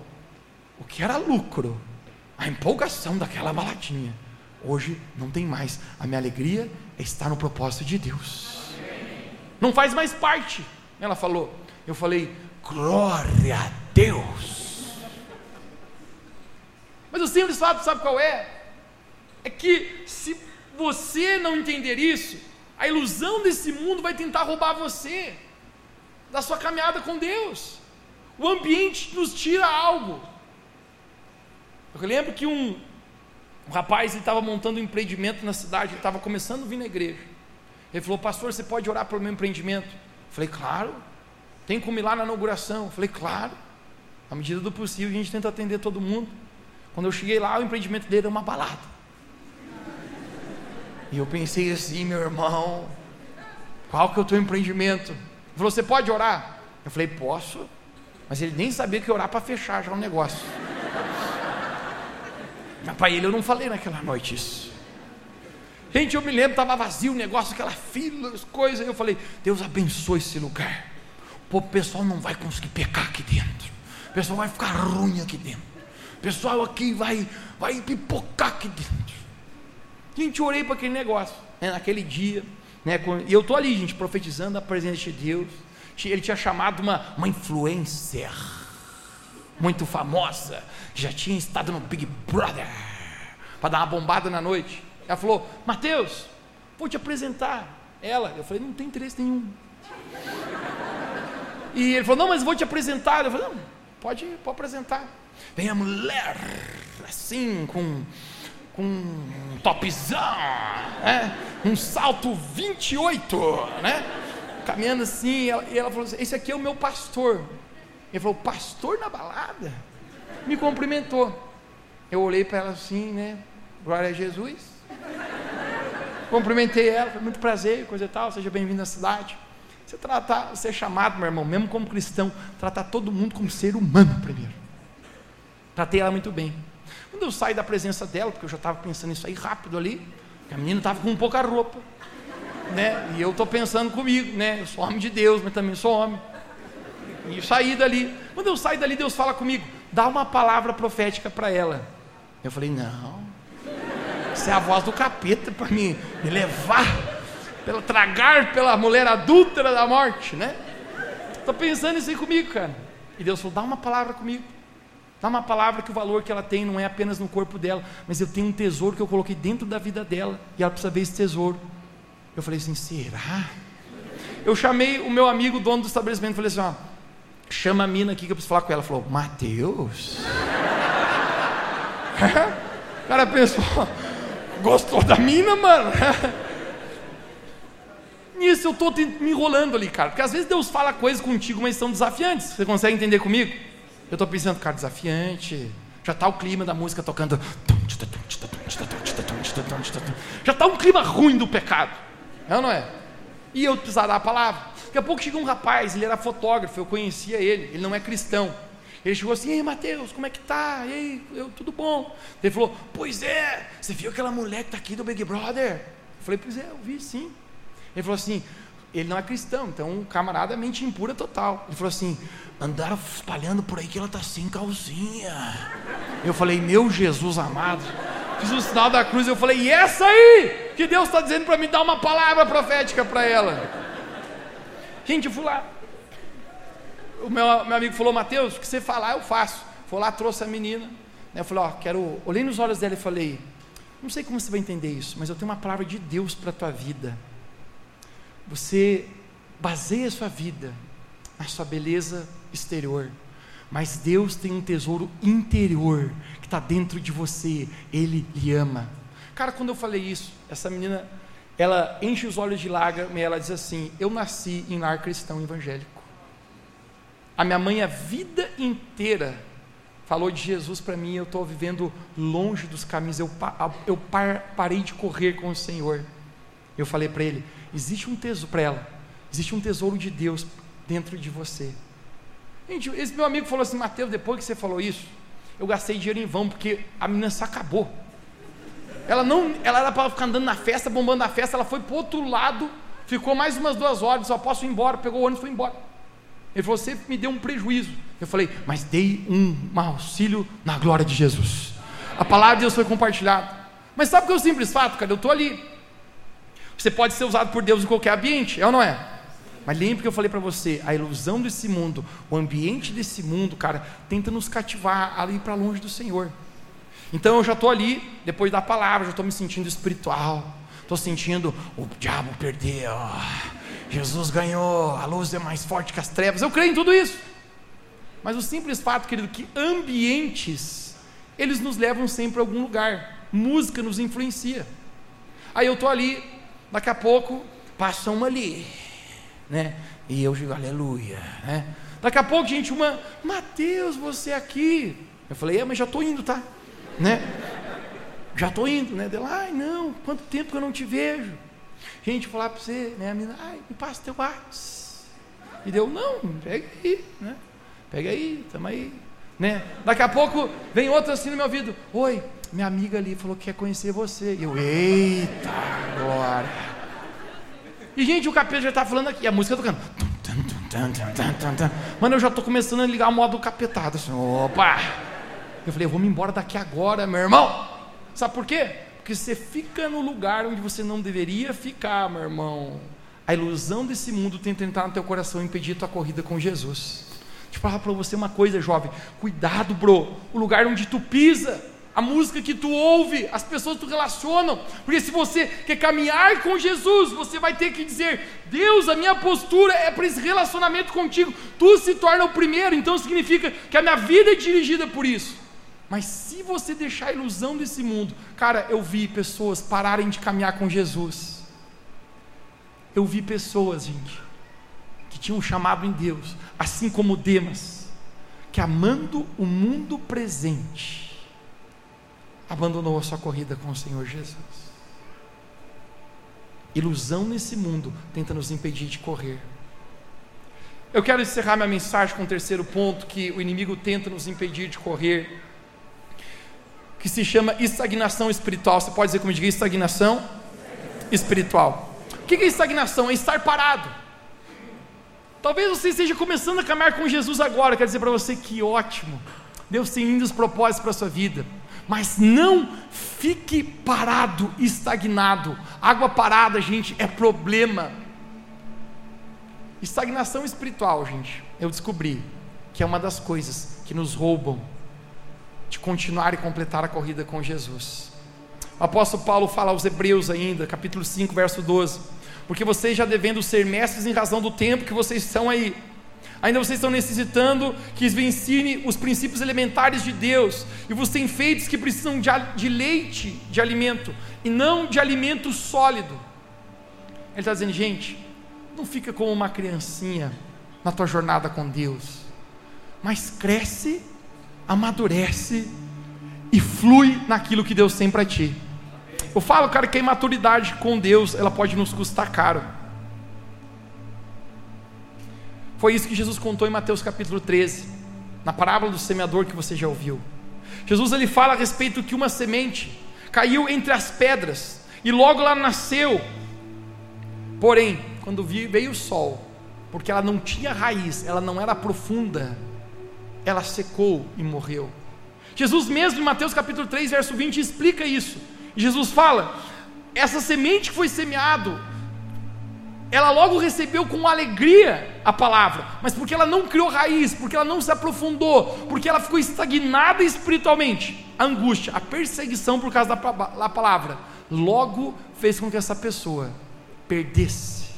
o que era lucro, a empolgação daquela baladinha, hoje não tem mais. A minha alegria é estar no propósito de Deus. Não faz mais parte. Ela falou. Eu falei: glória a Deus. Mas o simples fato, sabe qual é? É que se você não entender isso, a ilusão desse mundo vai tentar roubar você da sua caminhada com Deus. O ambiente nos tira algo. Eu lembro que um, um rapaz estava montando um empreendimento na cidade, ele estava começando a vir na igreja. Ele falou, pastor, você pode orar pelo meu empreendimento? Eu falei, claro. Tem como ir lá na inauguração? Eu falei, claro. À medida do possível, a gente tenta atender todo mundo. Quando eu cheguei lá, o empreendimento dele era uma balada. E eu pensei assim, meu irmão, qual que é o teu empreendimento? Ele falou, você pode orar? Eu falei, posso. Mas ele nem sabia que orar para fechar já o um negócio. Mas para ele eu não falei naquela noite isso. Gente, eu me lembro, estava vazio o negócio, aquela fila, as coisas. Eu falei, Deus abençoe esse lugar. O pessoal não vai conseguir pecar aqui dentro. O pessoal vai ficar ruim aqui dentro. Pessoal aqui vai, vai pipocar aqui dentro. Gente, orei para aquele negócio, né, naquele dia. Né, e eu estou ali, gente, profetizando a presença de Deus. Ele tinha chamado uma, uma influencer muito famosa, que já tinha estado no Big Brother, para dar uma bombada na noite. Ela falou: Mateus, vou te apresentar ela. Eu falei: não tem interesse nenhum. E ele falou: não, mas vou te apresentar. Eu falei: não, pode, pode apresentar. Vem a mulher, assim, com com um topzão, né? um salto 28, né? caminhando assim, e ela, e ela falou assim, esse aqui é o meu pastor. Ele falou, pastor na balada? Me cumprimentou. Eu olhei para ela assim, né? Glória a Jesus. Cumprimentei ela, foi muito prazer, coisa e tal, seja bem-vindo à cidade. Você tratar, você é chamado, meu irmão, mesmo como cristão, tratar todo mundo como ser humano primeiro. Tratei ela muito bem. Quando eu saí da presença dela, porque eu já estava pensando isso aí rápido ali, a menina estava com pouca roupa, né? E eu estou pensando comigo, né? Eu sou homem de Deus, mas também sou homem. E saí dali. Quando eu saí dali, Deus fala comigo: dá uma palavra profética para ela. Eu falei: não, isso é a voz do capeta para me, me levar, pela tragar pela mulher adúltera da morte, né? Estou pensando isso aí comigo, cara. E Deus falou: dá uma palavra comigo. Dá uma palavra que o valor que ela tem não é apenas no corpo dela, mas eu tenho um tesouro que eu coloquei dentro da vida dela e ela precisa ver esse tesouro. Eu falei assim: será? Eu chamei o meu amigo, dono do estabelecimento, falei assim: ó, chama a mina aqui que eu preciso falar com ela. Ela falou: Mateus? o cara pensou: gostou da mina, mano? Nisso eu estou me enrolando ali, cara, porque às vezes Deus fala coisas contigo, mas são desafiantes. Você consegue entender comigo? Eu estou pensando, cara, desafiante. Já está o clima da música tocando. Já está um clima ruim do pecado. É ou não é? E eu precisava dar a palavra. Daqui a pouco chegou um rapaz, ele era fotógrafo, eu conhecia ele, ele não é cristão. Ele chegou assim, ei Mateus, como é que tá? E aí, eu, tudo bom? Ele falou, pois é, você viu aquela mulher que está aqui do Big Brother? Eu falei, pois é, eu vi sim. Ele falou assim, ele não é cristão, então um camarada mente impura total. Ele falou assim, andaram espalhando por aí que ela está sem calcinha. Eu falei, meu Jesus amado. Fiz o sinal da cruz, eu falei, e essa aí que Deus está dizendo para me dar uma palavra profética para ela. Gente, eu fui lá. O meu, meu amigo falou, Mateus, o que você falar eu faço. Foi lá, trouxe a menina. Eu falei, ó, quero. Olhei nos olhos dela e falei, não sei como você vai entender isso, mas eu tenho uma palavra de Deus para a tua vida. Você baseia a sua vida na sua beleza exterior, mas Deus tem um tesouro interior que está dentro de você. Ele lhe ama. Cara, quando eu falei isso, essa menina, ela enche os olhos de lágrimas e ela diz assim: Eu nasci em lar cristão evangélico. A minha mãe a vida inteira falou de Jesus para mim. Eu estou vivendo longe dos caminhos. Eu, eu parei de correr com o Senhor. Eu falei para ele: existe um tesouro para ela, existe um tesouro de Deus dentro de você. Gente, esse meu amigo falou assim, Mateus, depois que você falou isso, eu gastei dinheiro em vão, porque a menina se acabou. Ela não, ela era para ficar andando na festa, bombando na festa, ela foi para outro lado, ficou mais umas duas horas, só posso ir embora, pegou o ônibus e foi embora. Ele falou, você me deu um prejuízo. Eu falei, mas dei um auxílio na glória de Jesus. A palavra de Deus foi compartilhada. Mas sabe o que é o simples fato, cara? Eu estou ali. Você pode ser usado por Deus em qualquer ambiente, é ou não é? Mas lembre que eu falei para você, a ilusão desse mundo, o ambiente desse mundo, cara, tenta nos cativar ali para longe do Senhor. Então eu já estou ali, depois da palavra, já estou me sentindo espiritual, estou sentindo o diabo perdeu, Jesus ganhou, a luz é mais forte que as trevas. Eu creio em tudo isso. Mas o simples fato, querido, que ambientes, eles nos levam sempre a algum lugar. Música nos influencia. Aí eu estou ali, Daqui a pouco passa uma ali, né? E eu digo aleluia, né? Daqui a pouco, gente, uma, Mateus, você aqui. Eu falei, é, mas já estou indo, tá? Né? Já estou indo, né? Dela, ai, não, quanto tempo que eu não te vejo. Gente, falar para você, né? A menina, ai, me passa teu WhatsApp. E deu, não, pega aí, né? Pega aí, tamo aí, né? Daqui a pouco vem outro assim no meu ouvido, oi, minha amiga ali falou que quer conhecer você. E eu, eita, agora. E, gente, o capeta já está falando aqui, a música tocando. Mano, eu já estou começando a ligar o modo capetado. Assim, opa! Eu falei, eu vou me embora daqui agora, meu irmão. Sabe por quê? Porque você fica no lugar onde você não deveria ficar, meu irmão. A ilusão desse mundo tenta entrar no teu coração impedir tua corrida com Jesus. Deixa eu falar para você uma coisa, jovem. Cuidado, bro. O lugar onde tu pisa a música que tu ouve, as pessoas que tu relacionam, porque se você quer caminhar com Jesus, você vai ter que dizer: Deus, a minha postura é para esse relacionamento contigo, tu se torna o primeiro, então significa que a minha vida é dirigida por isso. Mas se você deixar a ilusão desse mundo, cara, eu vi pessoas pararem de caminhar com Jesus. Eu vi pessoas, gente, que tinham chamado em Deus, assim como Demas, que amando o mundo presente, abandonou a sua corrida com o Senhor Jesus. Ilusão nesse mundo tenta nos impedir de correr. Eu quero encerrar minha mensagem com o terceiro ponto que o inimigo tenta nos impedir de correr, que se chama estagnação espiritual. Você pode dizer como diga estagnação espiritual. O que é estagnação? É estar parado. Talvez você esteja começando a caminhar com Jesus agora. Quero dizer para você que ótimo. Deus tem lindos propósitos para a sua vida mas não fique parado, estagnado. Água parada, gente, é problema. Estagnação espiritual, gente, eu descobri que é uma das coisas que nos roubam de continuar e completar a corrida com Jesus. O apóstolo Paulo fala aos Hebreus ainda, capítulo 5, verso 12: Porque vocês já devendo ser mestres em razão do tempo que vocês estão aí, ainda vocês estão necessitando que vos ensine os princípios elementares de Deus, e vos tem feitos que precisam de, de leite de alimento, e não de alimento sólido. Ele está dizendo, gente, não fica como uma criancinha na tua jornada com Deus, mas cresce amadurece e flui naquilo que Deus tem para ti. Eu falo, cara, que a imaturidade com Deus, ela pode nos custar caro. Foi isso que Jesus contou em Mateus capítulo 13, na parábola do semeador que você já ouviu. Jesus ele fala a respeito que uma semente caiu entre as pedras e logo lá nasceu. Porém, quando veio o sol, porque ela não tinha raiz, ela não era profunda, ela secou e morreu. Jesus mesmo em Mateus capítulo 3, verso 20 explica isso. Jesus fala: essa semente que foi semeado, ela logo recebeu com alegria a palavra, mas porque ela não criou raiz, porque ela não se aprofundou, porque ela ficou estagnada espiritualmente, a angústia, a perseguição por causa da, palavra, logo fez com que essa pessoa perdesse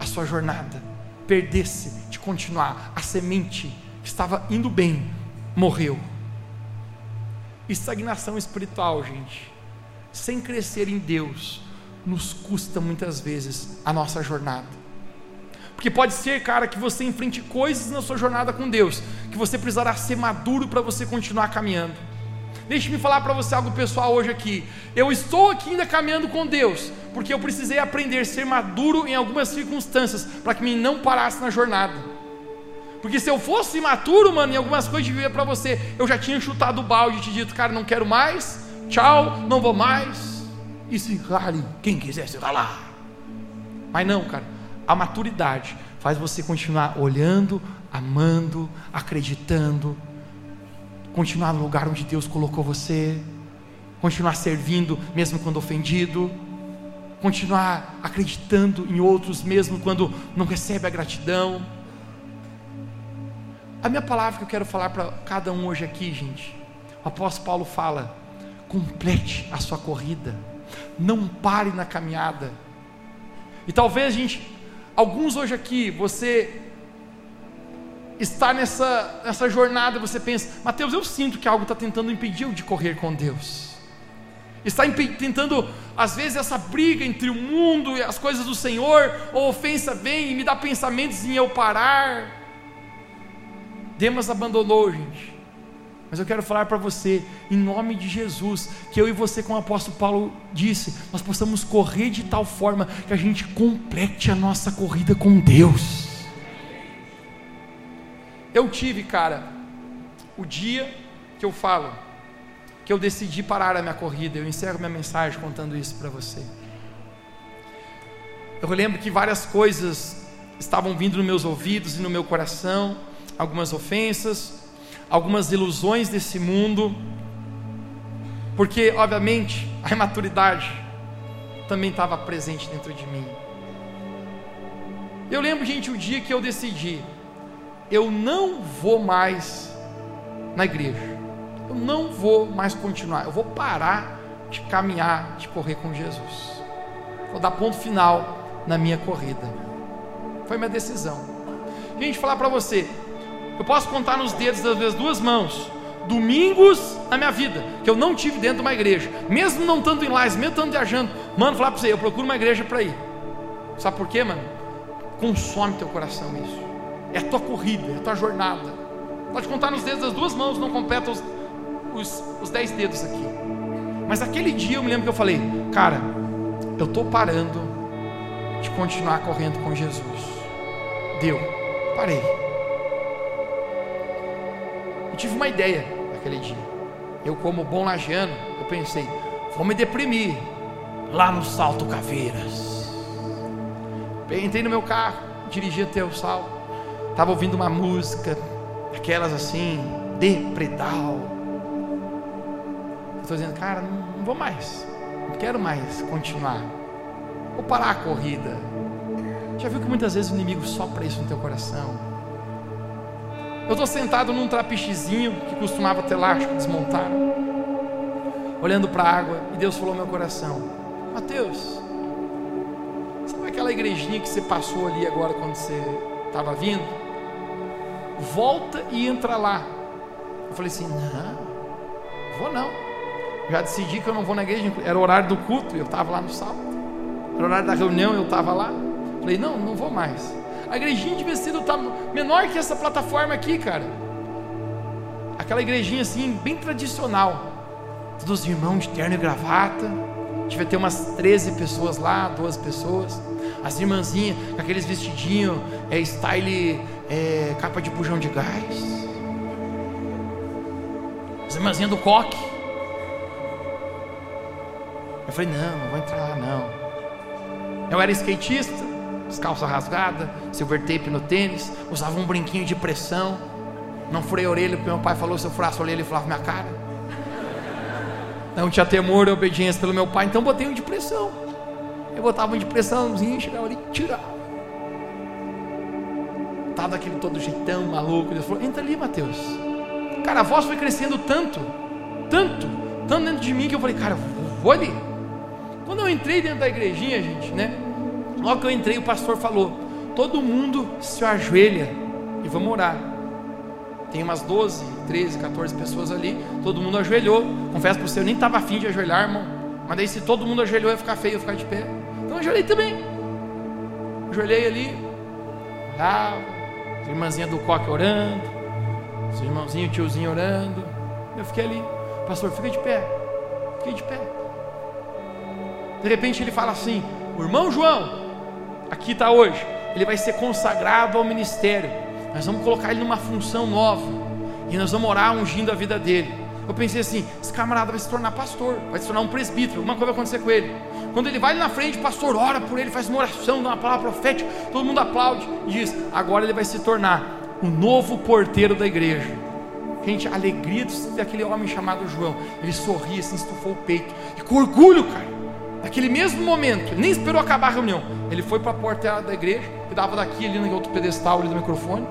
a sua jornada, perdesse de continuar, a semente estava indo bem, morreu. Estagnação espiritual, gente, sem crescer em Deus, nos custa muitas vezes a nossa jornada. Porque pode ser, cara, que você enfrente coisas na sua jornada com Deus, que você precisará ser maduro para você continuar caminhando. Deixe-me falar para você algo pessoal hoje aqui. Eu estou aqui ainda caminhando com Deus, porque eu precisei aprender a ser maduro em algumas circunstâncias, para que me não parasse na jornada. Porque se eu fosse imaturo, mano, em algumas coisas de viver para você, eu já tinha chutado o balde e te dito, cara, não quero mais, tchau, não vou mais. E se rale, quem quiser se ralar. Mas não, cara, a maturidade faz você continuar olhando, amando, acreditando, continuar no lugar onde Deus colocou você, continuar servindo mesmo quando ofendido, continuar acreditando em outros mesmo quando não recebe a gratidão a minha palavra que eu quero falar para cada um hoje aqui, gente. O apóstolo Paulo fala: complete a sua corrida, não pare na caminhada. E talvez, gente, alguns hoje aqui, você está nessa, nessa jornada, você pensa, Mateus, eu sinto que algo está tentando impedir eu de correr com Deus. Está tentando, às vezes, essa briga entre o mundo e as coisas do Senhor, ou ofensa vem e me dá pensamentos em eu parar. Demas abandonou, gente. Mas eu quero falar para você, em nome de Jesus, que eu e você, como o apóstolo Paulo disse, nós possamos correr de tal forma que a gente complete a nossa corrida com Deus. Eu tive, cara, o dia que eu falo, que eu decidi parar a minha corrida, eu encerro minha mensagem contando isso para você. Eu lembro que várias coisas estavam vindo nos meus ouvidos e no meu coração, algumas ofensas, algumas ilusões desse mundo, porque, obviamente, a imaturidade também estava presente dentro de mim. Eu lembro, gente, o dia que eu decidi, eu não vou mais na igreja, eu não vou mais continuar, eu vou parar de caminhar, de correr com Jesus, vou dar ponto final na minha corrida. Foi minha decisão. Gente, falar para você, eu posso contar nos dedos das duas mãos domingos na minha vida que eu não tive dentro de uma igreja, mesmo não estando em lives, mesmo estando viajando. Mano, falar para você, eu procuro uma igreja para ir. Sabe por quê, mano? Consome teu coração isso. É a tua corrida, é a tua jornada. Pode contar nos dedos das duas mãos, não completa os, os, os dez dedos aqui. Mas aquele dia eu me lembro que eu falei, cara, eu estou parando de continuar correndo com Jesus. Deu, parei. Eu tive uma ideia naquele dia. Eu, como bom lagiano, eu pensei, vou me deprimir lá no Salto Caveiras. Entrei no meu carro, dirigi até o salto, estava ouvindo uma música, aquelas assim, depredal. Estou dizendo, cara, não, não vou mais, não quero mais continuar. Vou parar a corrida Já viu que muitas vezes o inimigo sopra isso no teu coração? Eu estou sentado num trapichezinho que costumava ter elástico, desmontaram, olhando para a água, e Deus falou no meu coração: Mateus, sabe aquela igrejinha que você passou ali agora quando você estava vindo? Volta e entra lá. Eu falei assim: Não, vou não. Já decidi que eu não vou na igreja, era o horário do culto, eu estava lá no sábado. Era o horário da reunião, eu estava lá. Falei, não, não vou mais. A igrejinha de vestido está menor que essa plataforma aqui, cara. Aquela igrejinha assim, bem tradicional. Todos os irmãos de terno e gravata. Devia ter umas 13 pessoas lá, 12 pessoas. As irmãzinhas com aqueles vestidinhos, é style é, capa de bujão de gás. As irmãzinhas do coque. Eu falei, não, não vou entrar lá não. Eu era skatista, calça rasgada, silver tape no tênis, usava um brinquinho de pressão. Não furei a orelha, porque meu pai falou: se eu furasse a orelha, ele falava minha cara. Não tinha temor e obediência pelo meu pai, então botei um de pressão. Eu botava um de pressãozinho, chegava ali e tirava. Tava daquele todo jeitão maluco. Ele falou: entra ali, Mateus. Cara, a voz foi crescendo tanto, tanto, tanto dentro de mim que eu falei: cara, vou ali. Quando eu entrei dentro da igrejinha, gente, né? Logo que eu entrei, o pastor falou: todo mundo se ajoelha e vamos orar. Tem umas 12, 13, 14 pessoas ali, todo mundo ajoelhou. Confesso para você, eu nem estava afim de ajoelhar, irmão. Mas daí, se todo mundo ajoelhou, ia ficar feio, ia ficar de pé. Então eu ajoelhei também. Ajoelhei ali, orava, as irmãzinhas do coque orando, os irmãozinhos, o tiozinho orando. Eu fiquei ali, pastor, fica de pé, fiquei de pé. De repente ele fala assim: o irmão João, aqui está hoje, ele vai ser consagrado ao ministério. Nós vamos colocar ele numa função nova. E nós vamos orar ungindo a vida dele. Eu pensei assim: esse camarada vai se tornar pastor, vai se tornar um presbítero, alguma coisa vai acontecer com ele. Quando ele vai na frente, o pastor ora por ele, faz uma oração, dá uma palavra profética, todo mundo aplaude e diz: agora ele vai se tornar o novo porteiro da igreja. Gente, a alegria daquele homem chamado João, ele sorria, assim, estufou o peito, e com orgulho, cara. Naquele mesmo momento, ele nem esperou acabar a reunião. Ele foi para a porta da igreja, que dava daqui ali no outro pedestal ali do microfone.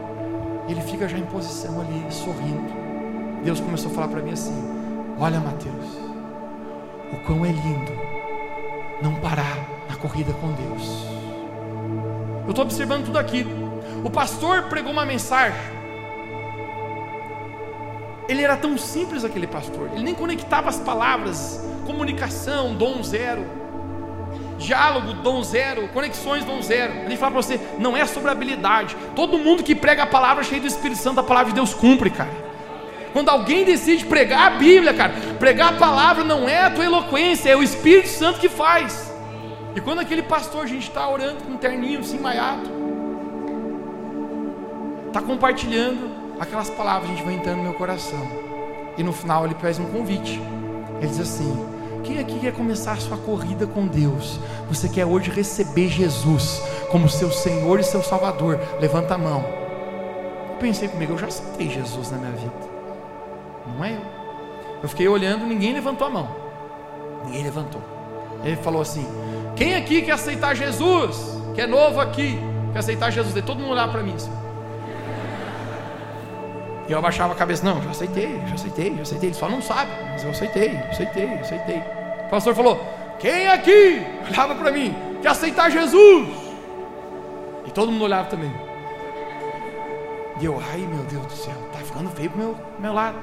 E ele fica já em posição ali, sorrindo. Deus começou a falar para mim assim: Olha, Mateus, o quão é lindo não parar na corrida com Deus. Eu estou observando tudo aqui. O pastor pregou uma mensagem. Ele era tão simples aquele pastor. Ele nem conectava as palavras. Comunicação, dom zero diálogo, dom zero, conexões, dom zero. A gente fala para você, não é sobre habilidade. Todo mundo que prega a palavra cheia do Espírito Santo, a palavra de Deus cumpre, cara. Quando alguém decide pregar a Bíblia, cara, pregar a palavra não é a tua eloquência, é o Espírito Santo que faz. E quando aquele pastor, a gente está orando com um terninho assim, maiado, está compartilhando aquelas palavras, a gente vai entrando no meu coração. E no final ele faz um convite. Ele diz assim: quem aqui quer começar sua corrida com Deus? Você quer hoje receber Jesus como seu Senhor e seu Salvador? Levanta a mão. Eu pensei comigo, eu já aceitei Jesus na minha vida. Não é eu. Eu fiquei olhando, ninguém levantou a mão. Ninguém levantou. Ele falou assim: Quem aqui quer aceitar Jesus? Que é novo aqui, quer aceitar Jesus? E todo mundo olhava para mim. Assim. E eu abaixava a cabeça, não, já aceitei, já aceitei, já aceitei. Ele só não sabe, mas eu aceitei, aceitei, aceitei. O pastor falou: Quem aqui olhava para mim quer aceitar Jesus? E todo mundo olhava também. E eu, ai meu Deus do céu, tá ficando feio pro meu, meu lado.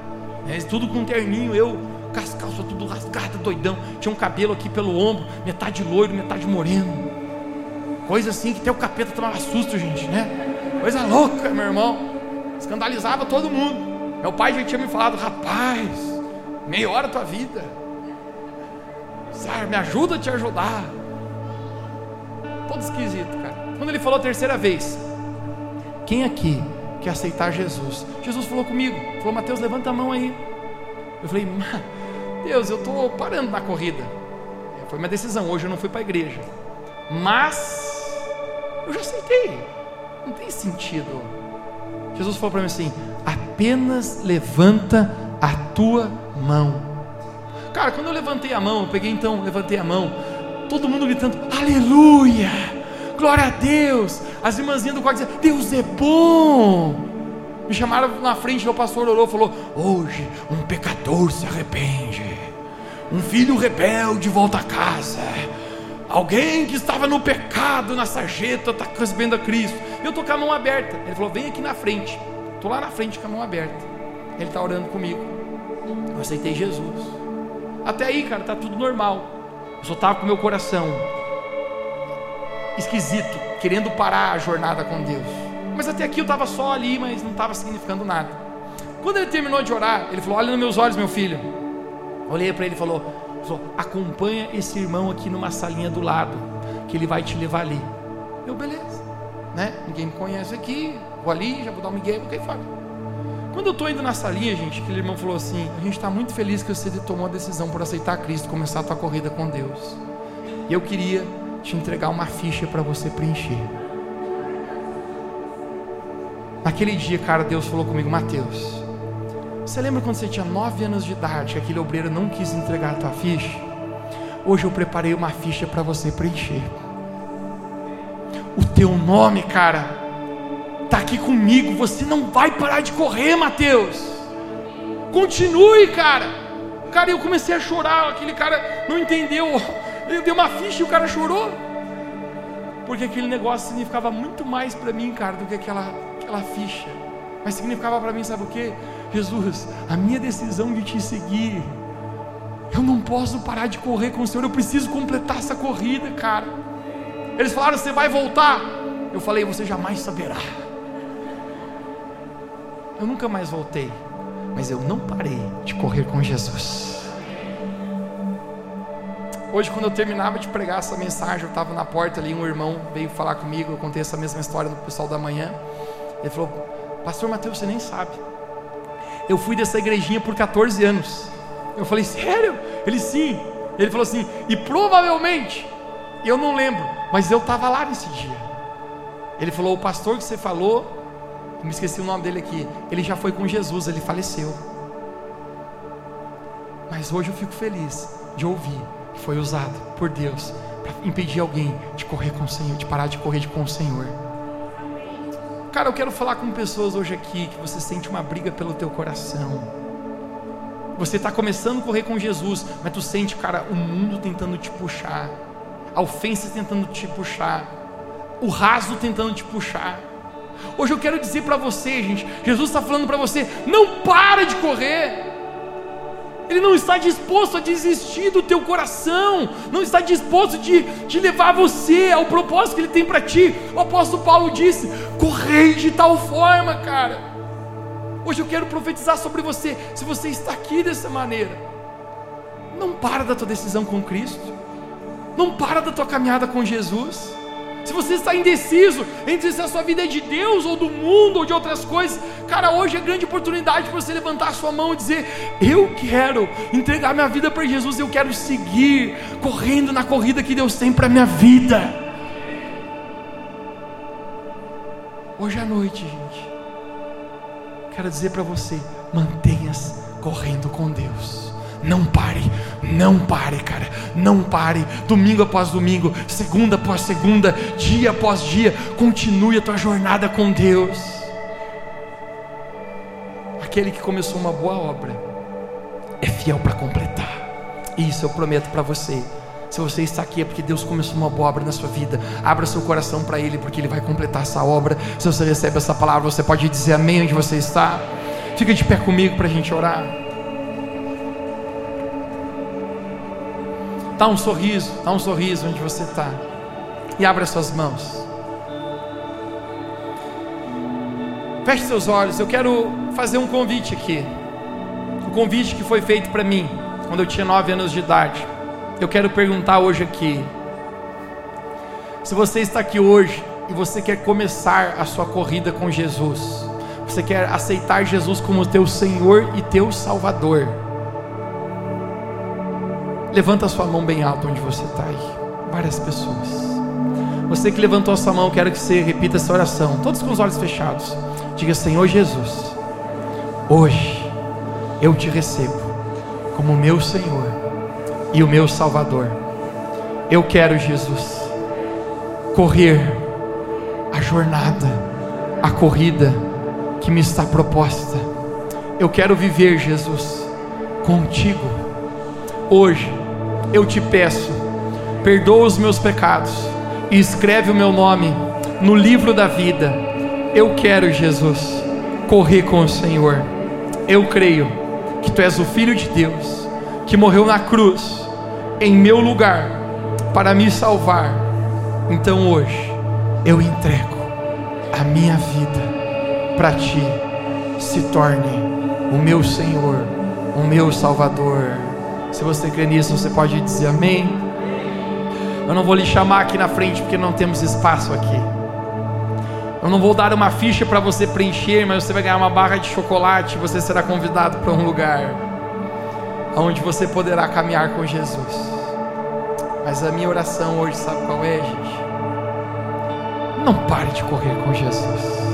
É, tudo com terninho, eu com as calças tudo rasgada, doidão. Tinha um cabelo aqui pelo ombro, metade loiro, metade moreno. Coisa assim que até o capeta tomava susto, gente, né? Coisa louca, meu irmão escandalizava todo mundo. Meu pai já tinha me falado, rapaz, melhora a tua vida. Sabe, me ajuda a te ajudar. Todo esquisito, cara. Quando ele falou a terceira vez, quem aqui quer aceitar Jesus? Jesus falou comigo, falou, Mateus, levanta a mão aí. Eu falei, Deus, eu estou parando na corrida. Foi minha decisão, hoje eu não fui para a igreja. Mas eu já aceitei. Não tem sentido Jesus falou para mim assim: apenas levanta a tua mão. Cara, quando eu levantei a mão, eu peguei então, levantei a mão, todo mundo gritando, aleluia! glória a Deus. As irmãzinhas do quarto diziam, Deus é bom. Me chamaram na frente, o pastor orou, falou: Hoje um pecador se arrepende, um filho rebelde volta a casa, alguém que estava no pecado, na sarjeta, está recebendo a Cristo. Eu estou com a mão aberta. Ele falou: Vem aqui na frente. Estou lá na frente com a mão aberta. Ele está orando comigo. Eu aceitei Jesus. Até aí, cara, está tudo normal. Eu só estava com meu coração esquisito, querendo parar a jornada com Deus. Mas até aqui eu estava só ali, mas não estava significando nada. Quando ele terminou de orar, ele falou: Olha nos meus olhos, meu filho. Olhei para ele e falou, falou: Acompanha esse irmão aqui numa salinha do lado, que ele vai te levar ali. Eu, beleza, né? Ninguém me conhece aqui, vou ali, já vou dar um migué, ok, fala. Quando eu estou indo na salinha, gente, aquele irmão falou assim: A gente está muito feliz que você tomou a decisão por aceitar Cristo, começar a tua corrida com Deus. E eu queria te entregar uma ficha para você preencher. Naquele dia, cara, Deus falou comigo, Mateus. Você lembra quando você tinha nove anos de idade, que aquele obreiro não quis entregar a tua ficha? Hoje eu preparei uma ficha para você preencher. O teu nome, cara, está aqui comigo. Você não vai parar de correr, Mateus. Continue, cara. Cara, eu comecei a chorar. Aquele cara não entendeu. Ele deu uma ficha e o cara chorou. Porque aquele negócio significava muito mais para mim, cara, do que aquela aquela ficha, mas significava para mim, sabe o que? Jesus, a minha decisão de te seguir, eu não posso parar de correr com o Senhor, eu preciso completar essa corrida, cara. Eles falaram: Você vai voltar? Eu falei: Você jamais saberá. Eu nunca mais voltei, mas eu não parei de correr com Jesus. Hoje, quando eu terminava de pregar essa mensagem, eu estava na porta ali, um irmão veio falar comigo, eu contei essa mesma história no pessoal da manhã. Ele falou: Pastor Mateus, você nem sabe. Eu fui dessa igrejinha por 14 anos. Eu falei: Sério? Ele sim. Ele falou assim: E provavelmente, eu não lembro, mas eu estava lá nesse dia. Ele falou: O pastor que você falou, me esqueci o nome dele aqui, ele já foi com Jesus, ele faleceu. Mas hoje eu fico feliz de ouvir que foi usado por Deus para impedir alguém de correr com o Senhor, de parar de correr com o Senhor. Cara, eu quero falar com pessoas hoje aqui que você sente uma briga pelo teu coração. Você está começando a correr com Jesus, mas tu sente, cara, o mundo tentando te puxar, a ofensa tentando te puxar, o raso tentando te puxar. Hoje eu quero dizer para você, gente, Jesus está falando para você: não para de correr. Ele não está disposto a desistir do teu coração, não está disposto de, de levar você ao propósito que Ele tem para ti. O apóstolo Paulo disse: correi de tal forma, cara. Hoje eu quero profetizar sobre você. Se você está aqui dessa maneira, não para da tua decisão com Cristo, não para da tua caminhada com Jesus. Se você está indeciso entre se a sua vida é de Deus ou do mundo ou de outras coisas, cara, hoje é grande oportunidade para você levantar a sua mão e dizer: Eu quero entregar minha vida para Jesus, eu quero seguir correndo na corrida que Deus tem para minha vida. Hoje à noite, gente, quero dizer para você: mantenha-se correndo com Deus. Não pare, não pare, cara, não pare. Domingo após domingo, segunda após segunda, dia após dia, continue a tua jornada com Deus. Aquele que começou uma boa obra é fiel para completar. Isso eu prometo para você. Se você está aqui é porque Deus começou uma boa obra na sua vida. Abra seu coração para Ele, porque Ele vai completar essa obra. Se você recebe essa palavra, você pode dizer amém onde você está. Fica de pé comigo para a gente orar. Dá um sorriso, dá um sorriso onde você está. E abra suas mãos. Feche seus olhos. Eu quero fazer um convite aqui. Um convite que foi feito para mim quando eu tinha nove anos de idade. Eu quero perguntar hoje aqui. Se você está aqui hoje e você quer começar a sua corrida com Jesus, você quer aceitar Jesus como teu Senhor e teu Salvador Levanta a sua mão bem alto onde você está aí. Várias pessoas. Você que levantou a sua mão, quero que você repita essa oração, todos com os olhos fechados. Diga: Senhor Jesus, hoje eu te recebo como meu Senhor e o meu Salvador. Eu quero, Jesus, correr a jornada, a corrida que me está proposta. Eu quero viver, Jesus, contigo. Hoje eu te peço, perdoa os meus pecados e escreve o meu nome no livro da vida. Eu quero, Jesus, correr com o Senhor. Eu creio que tu és o Filho de Deus, que morreu na cruz, em meu lugar, para me salvar. Então hoje eu entrego a minha vida para ti. Se torne o meu Senhor, o meu Salvador. Se você crê nisso, você pode dizer amém. Eu não vou lhe chamar aqui na frente porque não temos espaço aqui. Eu não vou dar uma ficha para você preencher, mas você vai ganhar uma barra de chocolate. Você será convidado para um lugar onde você poderá caminhar com Jesus. Mas a minha oração hoje, sabe qual é, gente? Não pare de correr com Jesus.